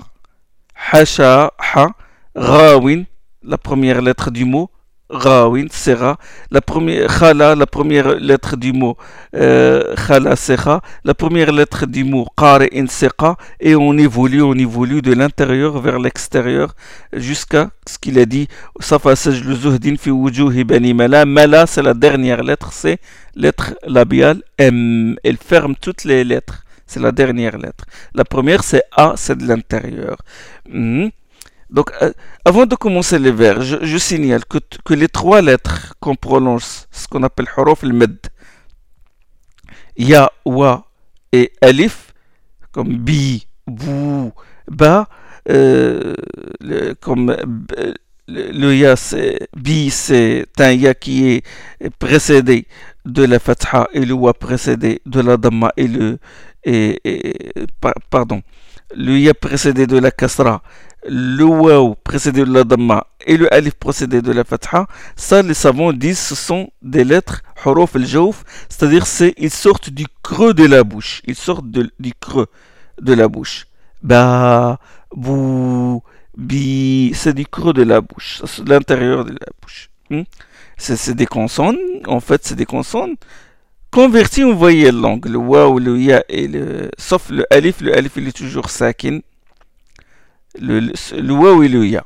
hasha, ha, rawin, la première lettre du mot, Rawin, Sera, la première, Khala, la première lettre du mot, euh, Khala, Sera, la première lettre du mot, Qari'in, Seqa, et on évolue, on évolue de l'intérieur vers l'extérieur jusqu'à ce qu'il a dit, Safa Sajlu Zuhdin fi wujuhi bani Mala. Mala, c'est la dernière lettre, c'est lettre labiale M. Elle ferme toutes les lettres. C'est la dernière lettre. La première, c'est A, c'est de l'intérieur. Hmm. Donc, euh, avant de commencer les vers, je, signale que, les trois lettres qu'on prononce, ce qu'on appelle huruf al-med, ya, wa et alif, comme bi, bou, ba, euh, comme euh, le, ya, c'est bi, c'est un ya qui est précédé de la fatha et le wa précédé de la damma et le et, pardon le ya précédé de la kasra le waw précédé de la damma et le alif précédé de la fatha, ça les savants disent ce sont des lettres huruf al c'est-à-dire c'est ils sortent du creux de la bouche, ils sortent du creux de la bouche. Ba, bou, bi, c'est du creux de la bouche, c'est l'intérieur de la bouche. Hmm? C'est des consonnes, en fait c'est des consonnes converties en voyelles longues, le waw, le ya et le, sauf le alif, le alif il est toujours sakin le, le et le ya.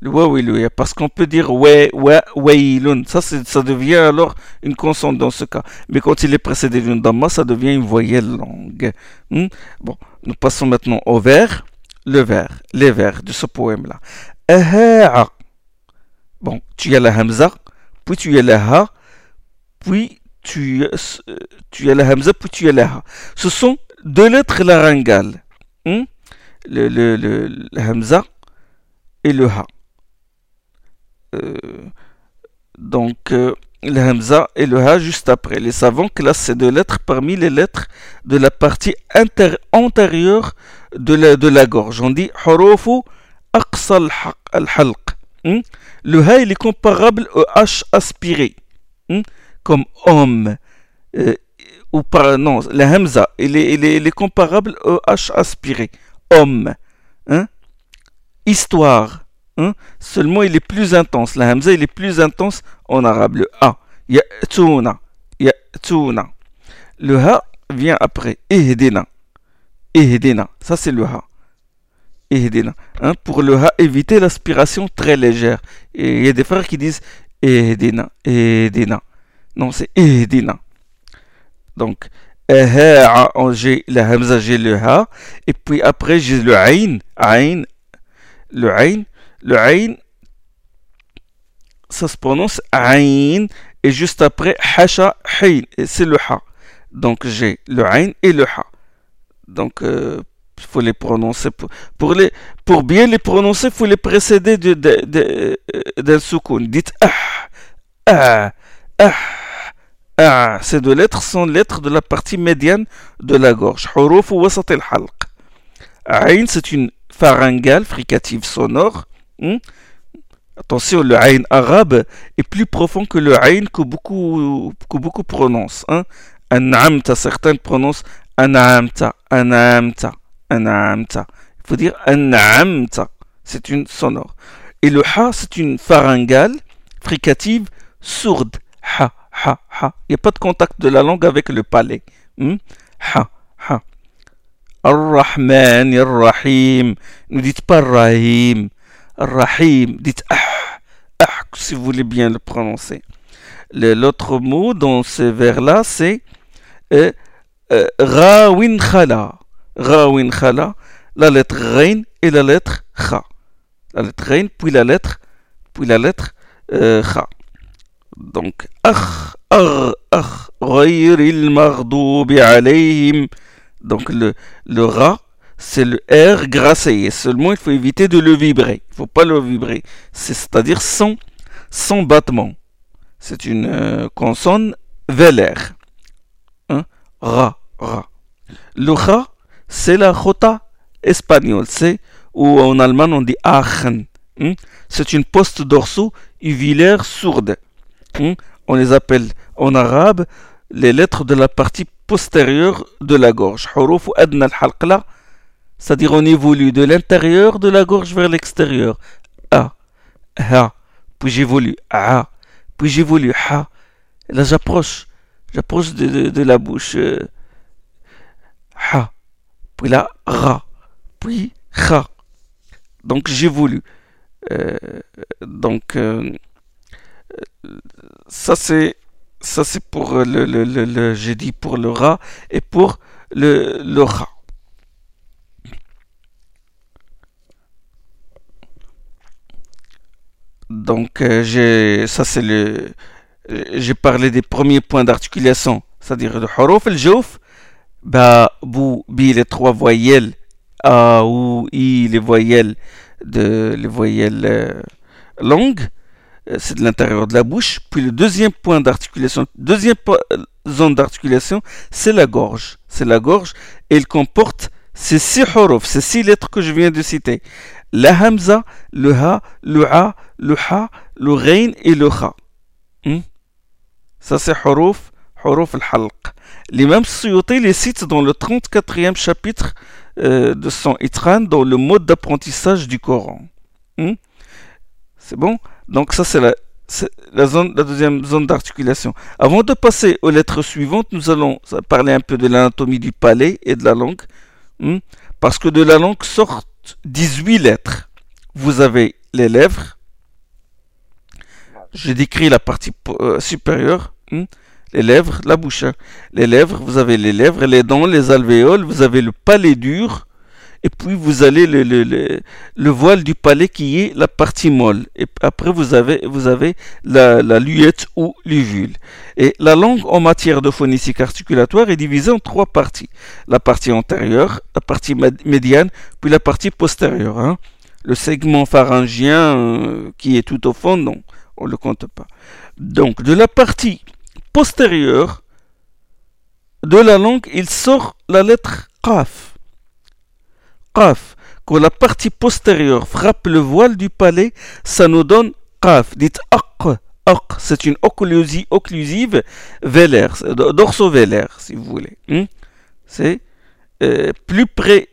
Le wa et le ya. Parce qu'on peut dire wa, wailun. Ça, ça devient alors une consonne dans ce cas. Mais quand il est précédé d'une damma, ça devient une voyelle longue. Hmm? Bon, nous passons maintenant au vers. Le vers, les vers de ce poème-là. Bon, tu as la hamza, puis tu as la ha, puis tu, tu as la hamza, puis tu as la ha. Ce sont deux lettres laryngales. Hmm? Le, le, le, hamza et le ha. Euh, donc, euh, le hamza et le ha juste après. Les savants classent ces deux lettres parmi les lettres de la partie antérieure de la, de la gorge. On dit harufu aqsa al-halq. Hmm? Le ha il est comparable au h aspiré. Hmm? Comme homme. Euh, ou par, non, la hamza il est, il, est, il est comparable au h aspiré. Homme. Hein? Histoire. Hein? Seulement, il est plus intense. La hamza, il est plus intense en arabe. Le a. Ya'tuna. Ya'tuna. Le ha vient après. Ihdina. Ihdina. Ça, c'est le ha. Ihdina. Hein? Pour le ha, éviter l'aspiration très légère. Et il y a des frères qui disent Ihdina. Ihdina. Non, c'est Ihdina. Donc, j'ai la hamza, j'ai le ha. Et puis après, j'ai le ain. Ain. Le ain le Ain, ça se prononce Ain, et juste après, Hasha, Hain, c'est le Ha. Donc j'ai le Ain et le Ha. Donc il euh, faut les prononcer. Pour, pour bien les prononcer, il faut les précéder d'un soukoun. Dites Ah, Ah, Ah. Ah, ces deux lettres sont lettres de la partie médiane de la gorge. Huruf ou wasat al-halq. Ain, c'est une pharyngale fricative sonore Hmm? Attention, le Ain arabe est plus profond que le Ain que beaucoup, que beaucoup prononcent. Hein? An'amta, certains prononcent An'amta, An'amta, An'amta. Il faut dire An'amta. C'est une sonore. Et le Ha, c'est une pharyngale fricative sourde. Ha, ha, ha. Il n'y a pas de contact de la langue avec le palais. Ha, ha. Ar-Rahman, Ar-Rahim. Ne dites pas Rahim. Rahim, dites ah, ah, si vous voulez bien le prononcer. L'autre mot dans ce vers-là, c'est euh, euh, Khala. Rawin Khala, la lettre Rein et la lettre Kha. La lettre Rein, puis la lettre, puis la lettre euh, Kha. Donc, Ach, Ar, Ach, il Mardoubi alayhim. Donc, le, Ra, c'est le R grassé. Seulement, il faut éviter de le vibrer. Il ne faut pas le vibrer. C'est-à-dire sans, sans battement. C'est une euh, consonne vélaire. Hein? Ra, ra. Le Ra, c'est la Jota espagnole. C'est ou en allemand on dit Aachen. Hein? C'est une poste dorsaux uvulaire sourde. Hein? On les appelle en arabe les lettres de la partie postérieure de la gorge. Huruf adna al c'est-à-dire on évolue de l'intérieur de la gorge vers l'extérieur. A, ha, puis j'évolue, a, puis j'évolue, ha. là j'approche, j'approche de, la bouche. ha, puis là, ra, puis ha. Donc j'évolue. Euh, donc euh, ça c'est ça c'est pour le, le, le, j'ai dit pour le ra et pour le, le. Donc, euh, j'ai, ça c'est le, j'ai parlé des premiers points d'articulation, c'est-à-dire de huruf el jouf, ba, bou, bi, les trois voyelles, a, ou, i, les voyelles de, les voyelles euh, longues, euh, c'est de l'intérieur de la bouche. Puis le deuxième point d'articulation, deuxième zone d'articulation, c'est la gorge. C'est la gorge elle comporte ces six huruf, ces six lettres que je viens de citer la hamza, le ha, le a, le ha, le rein et le kha. Hmm? Ça c'est huruf, huruf al-halq. L'imam Suyuti les cite dans le 34e chapitre euh, de son Itran dans le mode d'apprentissage du Coran. Hmm? C'est bon? Donc ça c'est la, deuxième zone d'articulation. Avant de passer aux lettres suivantes, nous allons parler un peu de l'anatomie du palais et de la langue. Hmm? Parce que de la langue sortent 18 lettres. Vous avez les lèvres. Je décris la partie euh, supérieure, hein, les lèvres, la bouche. Hein. Les lèvres, vous avez les lèvres, les dents, les alvéoles, vous avez le palais dur, et puis vous avez le, le, le, voile du palais qui est la partie molle. Et après vous avez, vous avez la, la luette ou l'uvule. Et la langue en matière de phonétique articulatoire est divisée en trois parties. La partie antérieure, la partie médiane, puis la partie postérieure. Hein. Le segment pharyngien euh, qui est tout au fond, non, on ne le compte pas. Donc de la partie postérieure de la langue, il sort la lettre qaf qaf. Quand la partie postérieure frappe le voile du palais, ça nous donne qaf. Dites aq. Aq, c'est une occlusive vélaire, dorso-vélaire, si vous voulez. Hmm? C'est euh, plus près,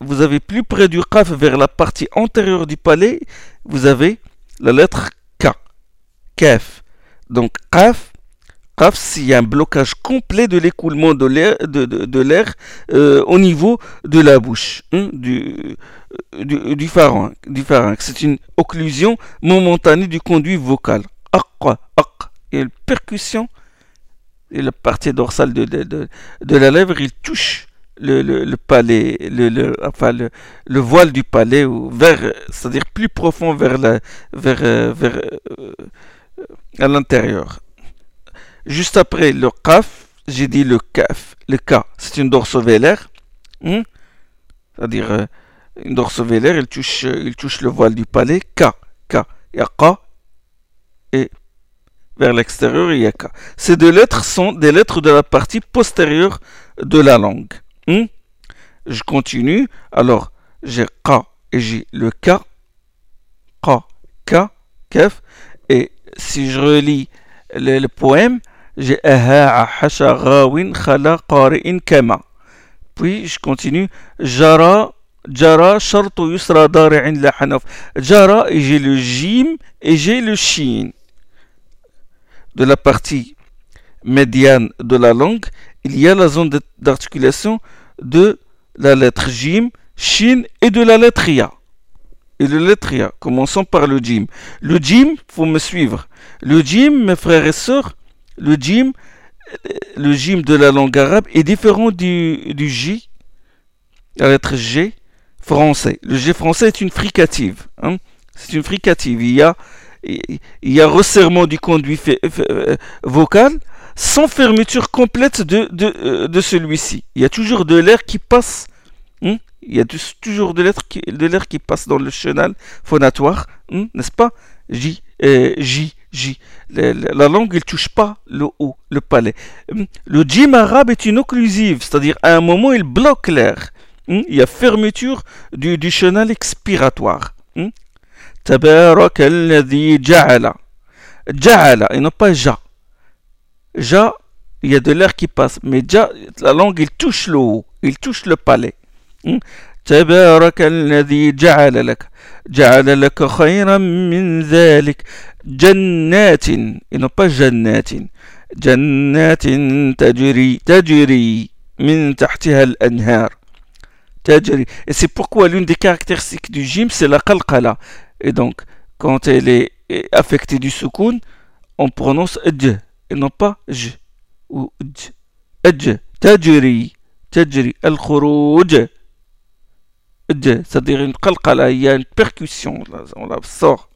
vous avez plus près du qaf vers la partie antérieure du palais, vous avez la lettre K. Kaf. Donc qaf, s'il y a un blocage complet de l'écoulement de l'air, de, l'air euh, au niveau de la bouche, hein, du, du, du, pharynx. C'est une occlusion momentanée du conduit vocal. Et la percussion, et la partie dorsale de, de, la lèvre, il touche le, le, palais, le, enfin le, le, voile du palais, ou vers, c'est-à-dire plus profond vers, la, vers, euh, vers euh, à l'intérieur. Juste après le kaf, j'ai dit le kaf. Le k, c'est une dorsovélaire. Hmm? C'est-à-dire euh, une dorsovélaire, il touche, euh, il touche le voile du palais. K, k. Il y a k. Et vers l'extérieur, il y a k. Ces deux lettres sont des lettres de la partie postérieure de la langue. Hmm? Je continue. Alors, j'ai k et j'ai le k. K, k, kaf. Et si je relis le poème, j'ai puis je continue. Jara jara shartu yusra dari'in la hanaf jara et j'ai le jim et j'ai le shin. De la partie médiane de la langue il y a la zone d'articulation de la lettre jim shin et de la lettre ya. Et le lettre ya commençons par le jim. Le jim faut me suivre. Le jim mes frères et sœurs le jim, le jim de la langue arabe est différent du, du J, la lettre G français. Le G français est une fricative. Hein. C'est une fricative. Il y a, il y a resserrement du conduit euh, vocal sans fermeture complète de, de, euh, de celui-ci. Il y a toujours de l'air qui passe. Hein. Il y a toujours de l'air qui, qui passe dans le chenal phonatoire, hein, n'est-ce pas? J, euh, J, J. La, langue, elle touche pas le haut, le palais. Hum, le jim arabe est une occlusive, c'est-à-dire à un moment, il bloque l'air. Hum, il y a fermeture du, du chenal expiratoire. Hum. Tabarak alladhi ja'ala. Ja'ala, et non pas ja. Ja, il y a de l'air qui passe, mais ja, la langue, il touche le haut, il touche le palais. تبارك الذي جعل لك جعل لك خيرا من ذلك جنات pas جنات جنات تجري تجري من تحتها الأنهار تجري et c'est pourquoi l'une des caractéristiques du jim c'est la qalqala et donc quand elle est affectée du soukoun on prononce j et non pas j ou j j تجري تجري الخروج c'est-à-dire une qalqala, il y a une percussion, on la sort.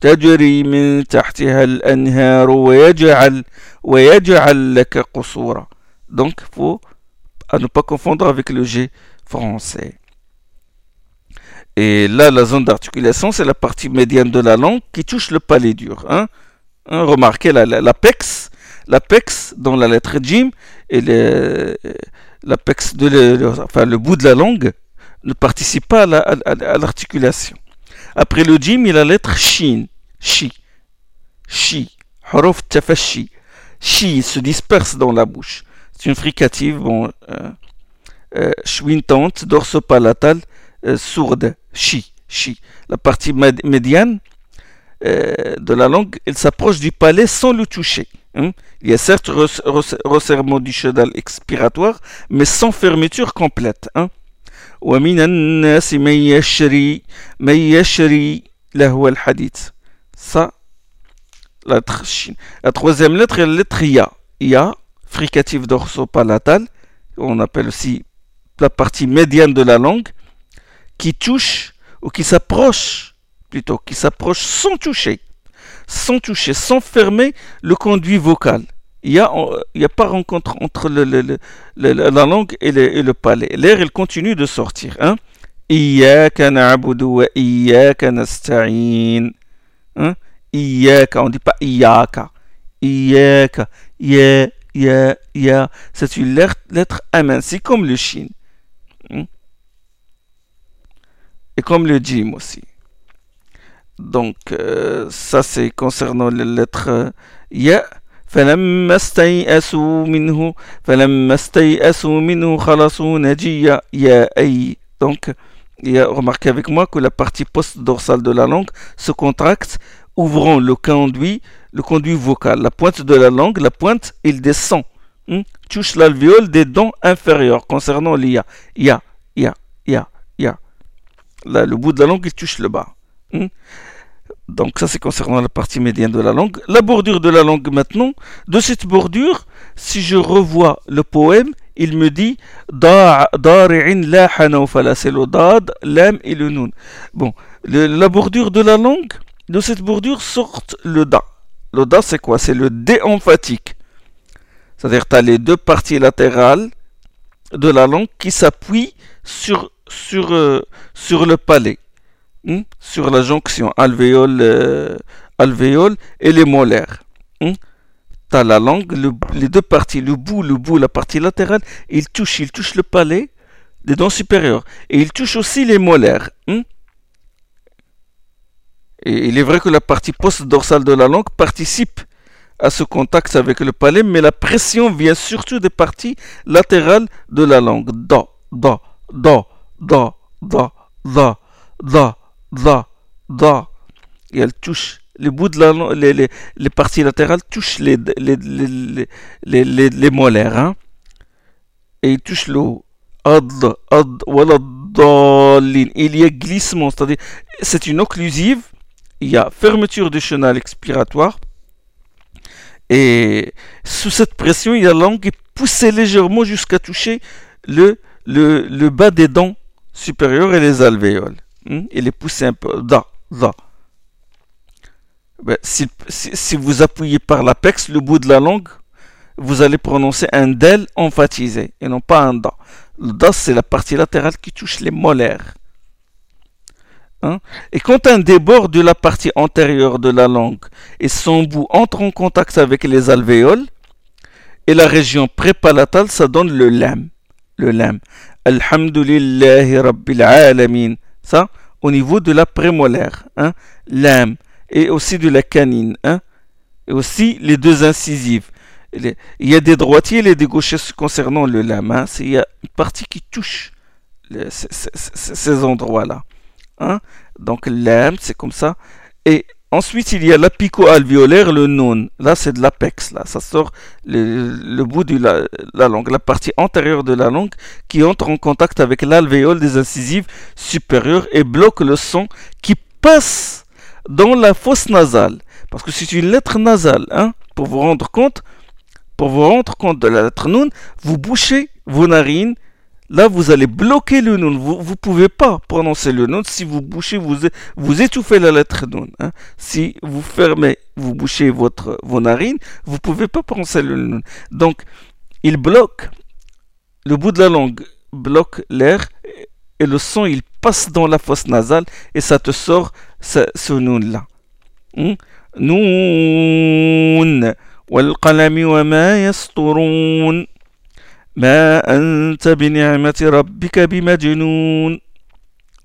تجري من تحتها الأنهار ويجعل ويجعل لك قصورا donc faut à ne pas confondre avec le G français et là la zone d'articulation c'est la partie médiane de la langue qui touche le palais dur hein? Hein, remarquez l'apex l'apex dans la lettre Jim et l'apex de le, enfin, le bout de la langue ne participe pas à l'articulation. Après le jim, il y a la lettre shin, shi, shi, horof tafashi. Shi se disperse dans la bouche. C'est une fricative, bon, euh, euh, dorsopalatale, euh, sourde, chi, chi. La partie médiane euh, de la langue, elle s'approche du palais sans le toucher. Hein. Il y a certes resserrement du chenal expiratoire, mais sans fermeture complète. Hein ومن الناس من يشري من يشري لهو الحديث ça la lettre la troisième lettre est la lettre Ya Ya fricatif dorsopalatal on appelle aussi la partie médiane de la langue qui touche ou qui s'approche plutôt qui s'approche sans toucher sans toucher sans fermer le conduit vocal il n'y a, a, pas rencontre entre la langue et, le, palais. L'air, il continue de sortir. Hein? Iyaka na'budu wa iyaka nasta'in. Hein? Iyaka, on ne dit pas iyaka. Iyaka, ya, ya, ya. C'est une lettre, lettre amincie comme le shin. Hein? Et comme le jim aussi. Donc, euh, ça c'est concernant les lettres euh, ya. فلما استيئسوا منه فلما استيئسوا منه خلصوا نجيا يا أي donc il a remarqué avec moi que la partie post-dorsale de la langue se contracte ouvrant le conduit le conduit vocal la pointe de la langue la pointe il descend hmm? touche l'alvéole des dents inférieures concernant l'ia ya ya ya ya là le bout de la langue il touche le bas hmm? Donc ça c'est concernant la partie médiane de la langue. La bordure de la langue maintenant. De cette bordure, si je revois le poème, il me dit la C'est le dad, l'am et le nun. Bon, la bordure de la langue, de cette bordure sort le da. Le da c'est quoi? C'est le dé emphatique. C'est-à-dire tu as les deux parties latérales de la langue qui s'appuient sur, euh, sur le palais. Hmm? sur la jonction alvéole, euh, alvéole et les molaires. Hmm? Tu as la langue, les deux parties, le bout, le bout, la partie latérale, il touche, il touche le palais, les dents supérieures, et il touche aussi les molaires. Hmm? Et il est vrai que la partie post-dorsale de la langue participe à ce contact avec le palais, mais la pression vient surtout des parties latérales de la langue. Da, da, da, da, da, da, da da, da. Et elle touche les bouts de la les, les, les parties latérales touchent les, les, les, les, les, molaires. Hein? Et il touche le ad, ad, voilà, Il y a glissement, c'est-à-dire c'est une occlusive. Il y a fermeture du chenal expiratoire. Et sous cette pression, il y a la langue est poussée légèrement jusqu'à toucher le, le, le bas des dents supérieures et les alvéoles. Hmm? il est un peu. Da, da. Ben, si, si, vous appuyez par l'apex, le bout de la langue, vous allez prononcer un del emphatisé et non pas un da. Le da, c'est la partie latérale qui touche les molaires. Hein? Et quand un débord de la partie antérieure de la langue et son bout entre en contact avec les alvéoles et la région prépalatale, ça donne le lam. Le lam. Alhamdulillahi Rabbil Alamin. Ça, au niveau de la prémolaire, hein, l'âme, et aussi de la canine, hein, et aussi les deux incisives. Il y a des droitiers et des gauchers concernant le lame. Hein, il y a une partie qui touche ces, endroits-là. Hein. Donc l'âme, c'est comme ça. Et Ensuite, il y a l'apico-alvéolaire, le non. Là, c'est de l'apex. Là, ça sort le, bout de la, langue, la partie antérieure de la langue qui entre en contact avec l'alvéole des incisives supérieures et bloque le son qui passe dans la fosse nasale. Parce que c'est une lettre nasale. Hein, pour vous rendre compte, pour vous rendre compte de la lettre non, vous bouchez vos narines Là, vous allez bloquer le nun. Vous ne pouvez pas prononcer le nun. Si vous bouchez, vous, vous étouffez la lettre nun. Hein. Si vous fermez, vous bouchez votre, vos narines, vous ne pouvez pas prononcer le nun. Donc, il bloque, le bout de la langue bloque l'air et le son, il passe dans la fosse nasale et ça te sort ce, ce nun-là. Hein? Nun. والقلم وما يسطرون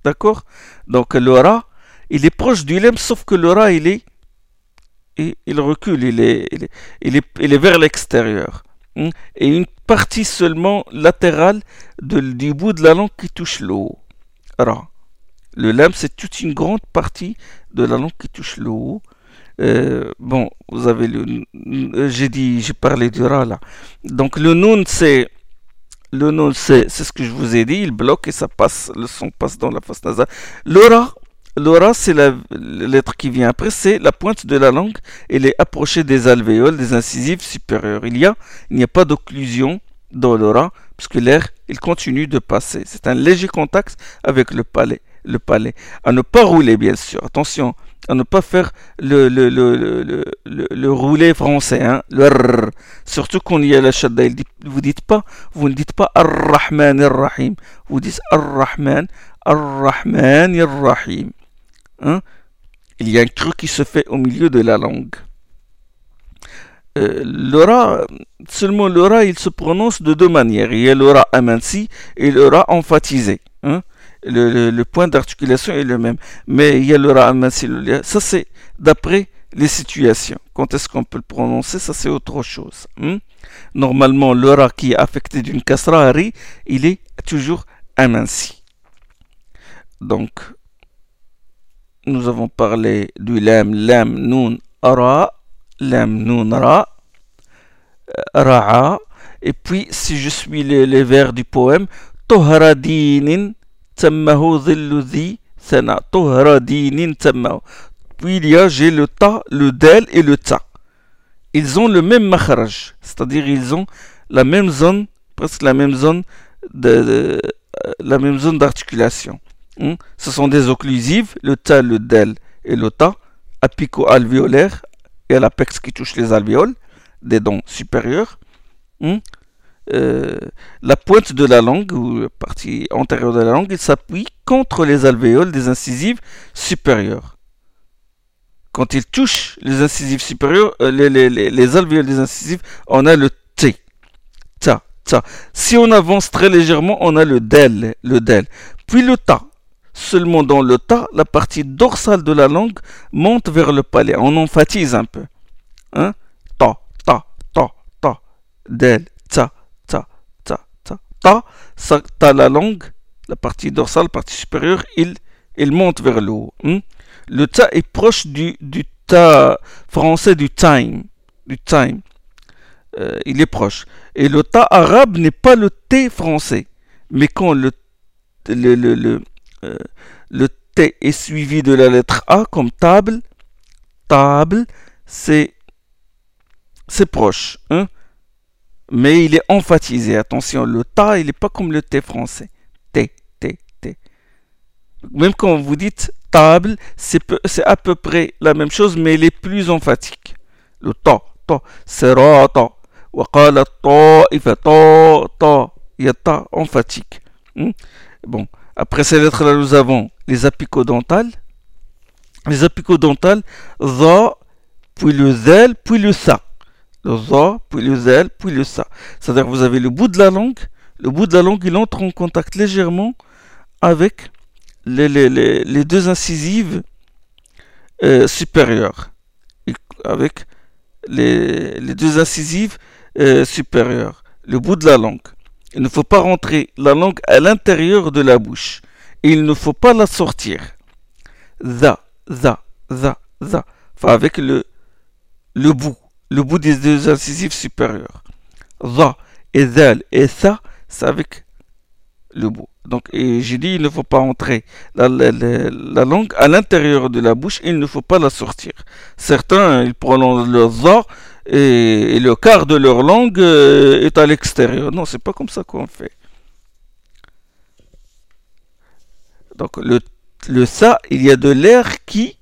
D'accord? Donc le ra, il est proche du lem, sauf que le ra, il est. Il, recule, il est, il est, il est, vers l'extérieur. Hmm? Et une partie seulement latérale de, du bout de la langue qui touche le haut. Ra. Le lem, c'est toute une grande partie de la langue qui touche le haut. Euh, bon, vous avez le. J'ai dit, j'ai parlé du ra là. Donc le nun, c'est le non, c'est ce que je vous ai dit, il bloque et ça passe, le son passe dans la face nasale. L'aura, l'aura, c'est la lettre qui vient après, c'est la pointe de la langue, elle est approchée des alvéoles, des incisives supérieures. Il y a, il n'y a pas d'occlusion dans l'aura, puisque l'air, il continue de passer. C'est un léger contact avec le palais. Le palais. À ne pas rouler, bien sûr. Attention, à ne pas faire le, le, le, le, rouler français, hein, le Surtout quand il y a la shadda, vous dites pas, vous ne dites pas Ar-Rahman Ar-Rahim, vous dites Ar-Rahman, Ar-Rahman Ar-Rahim. Hein? Il y a un creux qui se fait au milieu de la langue. Euh, l'aura, seulement l'aura, il se prononce de deux manières. Il y a l'aura aminci et l'aura emphatisé. Hein? Le, point d'articulation est le même. Mais il y a le cellulaire. Ça, c'est d'après les situations. Quand est-ce qu'on peut le prononcer? Ça, c'est autre chose. Hmm? Normalement, le ra qui est affecté d'une kasra, il est toujours aminci. Donc, nous avons parlé du lam, lam, nun, ra, lam, nun, ra, ra'a. Et puis, si je suis les, les vers du poème, puis il y a le ta, le del et le ta. Ils ont le même makharaj, c'est-à-dire ils ont la même zone, presque la même zone de, la même zone d'articulation. Hmm? Ce sont des occlusives, le ta, le del et le ta, apico-alvéolaire et l'apex qui touche les alvéoles, des dents supérieures. Hmm? Euh, la pointe de la langue, ou la partie antérieure de la langue, s'appuie contre les alvéoles des incisives supérieures. Quand il touche les incisives supérieures, euh, les, alvéoles des incisives, on a le T. Ta, ta. Si on avance très légèrement, on a le del, le del. Puis le ta. Seulement dans le ta, la partie dorsale de la langue monte vers le palais. On emphatise un peu. Hein? Ta, ta, ta, ta, del, ta, la langue, la partie dorsale, partie supérieure, il, il monte vers le haut. Hmm? Le ta est proche du, du ta français du time. Du time. Euh, il est proche. Et le ta arabe n'est pas le t français. Mais quand le, le, le, le, euh, le t est suivi de la lettre A comme table, table, c'est c'est proche. Hein? mais il est emphatisé. Attention, le ta, il n'est pas comme le t français. T, t, t. Même quand vous dites table, c'est à peu près la même chose, mais il est plus emphatique. Le ta, ta, ta. وقال الطائفة ta, ta. Il y a ta emphatique. Hmm? Bon, après ces lettres-là, nous avons les apicodontales. Les apicodontales, za, puis le zel, puis le sa le za, puis le zel, puis le sa. C'est-à-dire que vous avez le bout de la langue, le bout de la langue, il entre en contact légèrement avec les, deux incisives euh, supérieures. Avec les, deux incisives euh, supérieures. Le bout de la langue. Il ne faut pas rentrer la langue à l'intérieur de la bouche. Il ne faut pas la sortir. Za, za, za, za. Enfin, avec le, le bout le bout des deux incisives supérieures. Va et zal et ça, c'est avec le bout. Donc, j'ai dit, il ne faut pas entrer la, langue à l'intérieur de la bouche, il ne faut pas la sortir. Certains, ils prononcent le za et, le quart de leur langue euh, est à l'extérieur. Non, c'est pas comme ça qu'on fait. Donc, le, le ça, il y a de l'air qui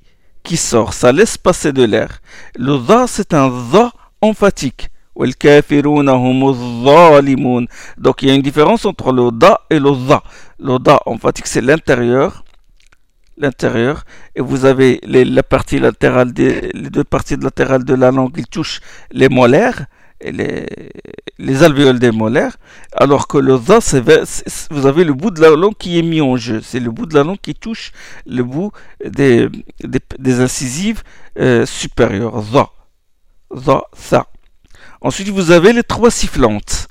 qui sort, ça laisse passer de l'air. Le za, c'est un za emphatique. Donc il y a une différence entre le da et le za. Le da emphatique, c'est l'intérieur. L'intérieur. Et vous avez les, la partie latérale des, deux parties latérales de la langue, ils touchent les molaires les, les alvéoles des molaires, alors que le za, vous avez le bout de la langue qui est mis en jeu. C'est le bout de la langue qui touche le bout des, des, incisives euh, supérieures. Za, za, sa. Ensuite, vous avez les trois sifflantes.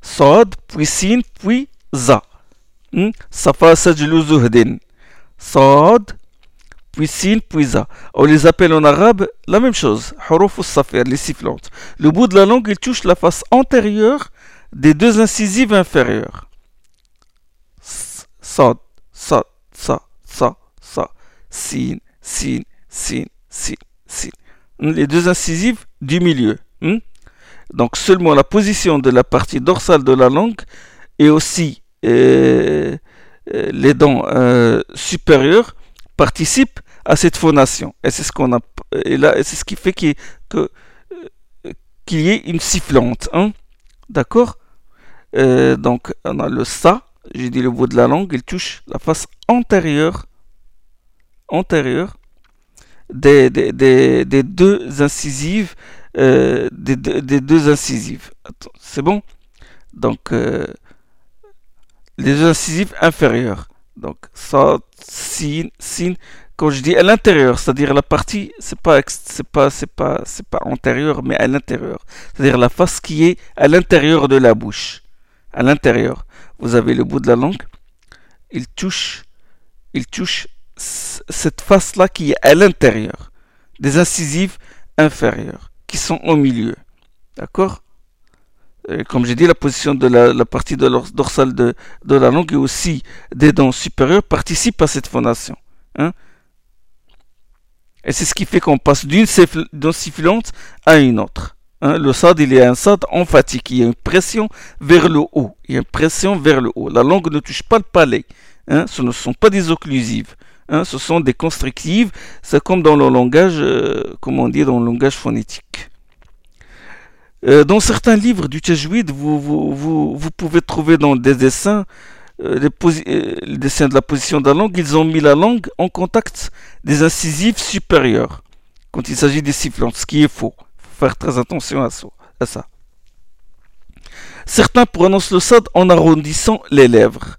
Sad, puis sin, puis za. Hmm? Safa, sajlu, zuhdin. Sad, puis sin, puis za. On les appelle en arabe la même chose, huruf safir, les sifflantes. Le bout de la langue, il touche la face antérieure des deux incisives inférieures. Sad, sad, sa, sa, sa, sin, sin, sin, sin, sin. Les deux incisives du milieu. Hmm? Donc seulement la position de la partie dorsale de la langue et aussi euh, euh, les dents euh, supérieures participent à cette phonation. Et c'est ce qu'on a c'est ce qui fait qu'il y ait une sifflante. Hein? D'accord? Donc on a le sa, j'ai dit le bout de la langue, il touche la face antérieure antérieure des, des, des deux incisives euh, des, deux incisives. C'est bon? Donc, euh, les deux incisives inférieures. Donc, ça, sin, sin. Quand je dis à l'intérieur, c'est-à-dire la partie, c'est pas, c'est pas, c'est pas, c'est pas antérieur, mais à l'intérieur. C'est-à-dire la face qui est à l'intérieur de la bouche. À l'intérieur. Vous avez le bout de la langue. Il touche, il touche cette face-là qui est à l'intérieur. Des incisives inférieures qui sont au milieu. D'accord? Comme j'ai dit, la position de la, partie dorsale de, de, la langue et aussi des dents supérieures participe à cette fondation. Hein et c'est ce qui fait qu'on passe d'une dent sifflante à une autre. Hein le sad, il est un sad emphatique. Il y a une pression vers le haut. Il y a une pression vers le haut. La langue ne touche pas le palais. Hein ce ne sont pas des occlusives. Ce sont des constructives, c'est comme dans le langage, euh, comment dit, dans le langage phonétique. Euh, dans certains livres du tajwid, vous, pouvez trouver dans des dessins, euh, les, dessins de la position de la langue, ils ont mis la langue en contact des incisives supérieures, quand il s'agit des sifflantes, ce qui est faux. Il faut faire très attention à ça. Certains prononcent le sad en arrondissant les lèvres.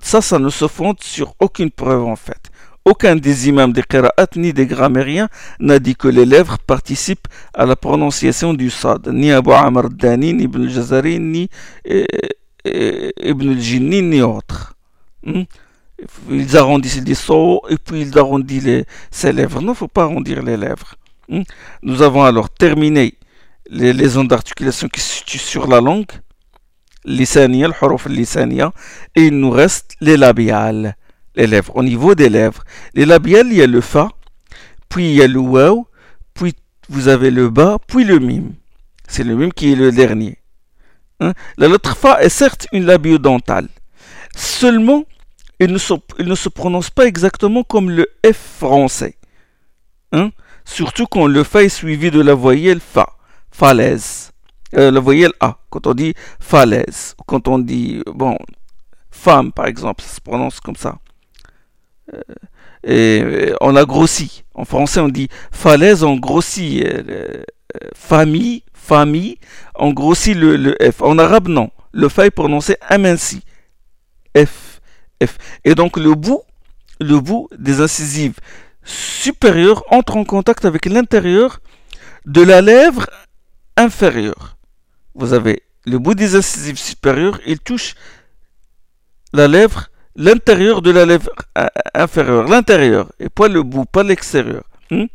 Ça, ça ne se fonde sur aucune preuve en fait. Aucun des imams des qira'at ni des grammairiens n'a dit que les lèvres participent à la prononciation du sad. Ni Abu Amr Dani, ni Ibn al-Jazari, ni eh, eh, Ibn al-Jinni, ni autres. Hmm? Ils arrondissent, les disent et puis ils arrondissent les, ses lèvres. Non, il ne faut pas arrondir les lèvres. Hmm? Nous avons alors terminé les, les ondes d'articulation qui se situent sur la langue, l'isania, le huruf l'isania, et il nous reste les labiales les lèvres, au niveau des lèvres. Les labiales, il y a le fa, puis il y a le waw, puis vous avez le bas, puis le mime. C'est le mime qui est le dernier. Hein? La lettre fa est certes une labiodontale. Seulement, il ne, se, il ne se prononce pas exactement comme le F français. Hein? Surtout quand le fa est suivi de la voyelle fa, falaise. Euh, la voyelle A, quand on dit falaise, quand on dit, bon, femme par exemple, ça se prononce comme ça. Euh, et on a grossi. En français, on dit falaise, on grossit. Euh, famille, famille, on grossit le, F. En arabe, non. Le fa est prononcé aminci. F, F. Et donc le bout, le bout des incisives supérieures entre en contact avec l'intérieur de la lèvre inférieure. Vous avez le bout des incisives supérieures, il touche la lèvre l'intérieur de la lèvre inférieure, l'intérieur, et pas le bout, pas l'extérieur. Hmm?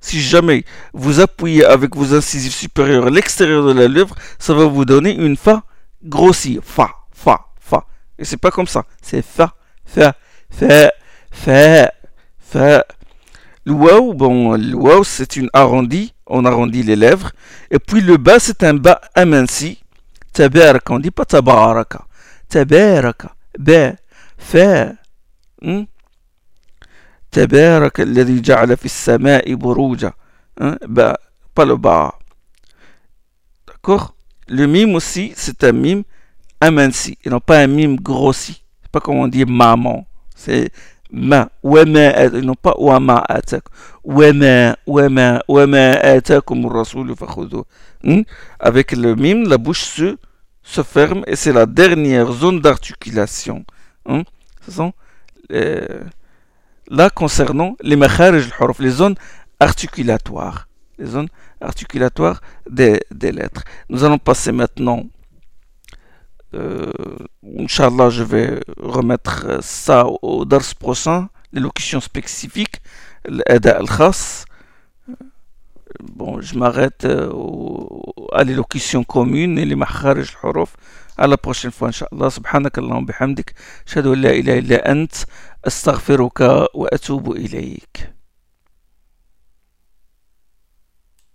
Si jamais vous appuyez avec vos incisives supérieures l'extérieur de la lèvre, ça va vous donner une fa grossie. Fa, fa, fa. Et c'est pas comme ça. C'est fa, fa, fa, fa, fa. Le wow, bon, le c'est une arrondie. On arrondit les lèvres. Et puis le bas, c'est un bas aminci. Tabaraka. On dit pas tabaraka. Tabaraka. Ba. فا تبارك الذي جعل في السماء بروجا با pas le ba d'accord le mime aussi c'est un mime aminci et non pas un mime grossi c'est pas comme on dit maman c'est ma وما non pas وما أتاك وما وما وما آتاكم الرسول فخذوه avec le mime la bouche se se ferme et c'est la dernière zone d'articulation Hein? Sont euh, là concernant les makharij al les zones articulatoires, les zones articulatoires des, des lettres. Nous allons passer maintenant euh, Inch'Allah, je vais remettre ça au dars prochain, l'élocution spécifique, l'aida al-khas. Euh, bon, je m'arrête euh, à l'élocution commune et les maharij al-huruf. À la fois إن شاء الله. سبحانك اللهم بحمدك أشهد أن لا إله إلا أنت. أستغفرك وأتوب إليك.